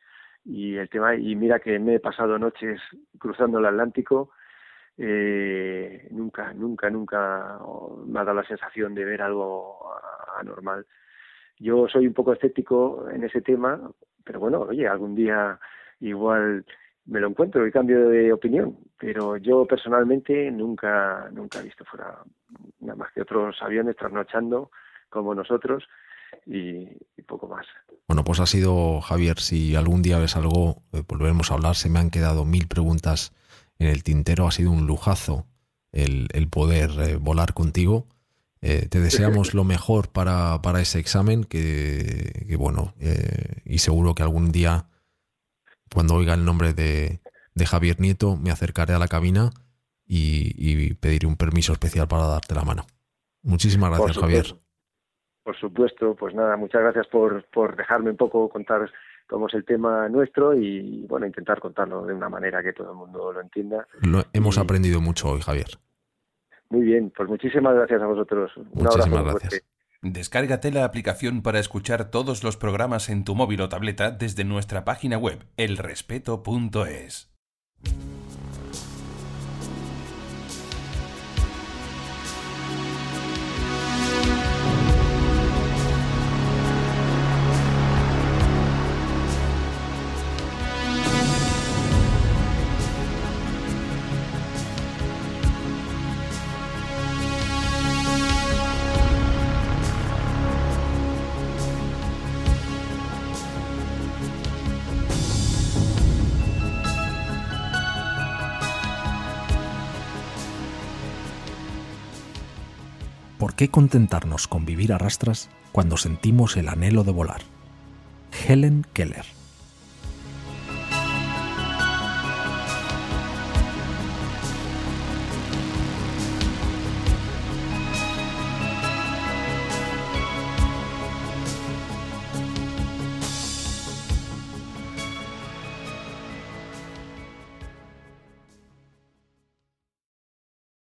y el tema y mira que me he pasado noches cruzando el Atlántico eh, nunca, nunca, nunca me ha dado la sensación de ver algo anormal. Yo soy un poco escéptico en ese tema, pero bueno, oye, algún día igual me lo encuentro y cambio de opinión, pero yo personalmente nunca, nunca he visto fuera nada más que otros aviones trasnochando como nosotros y, poco más. Bueno, pues ha sido, Javier, si algún día ves algo, eh, volveremos a hablar. Se me han quedado mil preguntas en el tintero. Ha sido un lujazo el, el poder eh, volar contigo. Eh, te deseamos lo mejor para, para ese examen, que, que bueno, y seguro que algún día cuando oiga el nombre de, Javier Nieto, me acercaré a la cabina y, pediré un permiso especial para darte la mano. Muchísimas gracias, Javier. Por supuesto, pues nada, muchas gracias por, por dejarme un poco contar cómo es el tema nuestro y bueno, intentar contarlo de una manera que todo el mundo lo entienda. Lo, hemos aprendido mucho hoy, Javier. Muy bien, pues muchísimas gracias a vosotros. Un muchísimas gracias. Descárgate la aplicación para escuchar todos los programas en tu móvil o tableta desde nuestra página web elrespeto.es. ¿Por qué contentarnos con vivir a rastras cuando sentimos el anhelo de volar? Helen Keller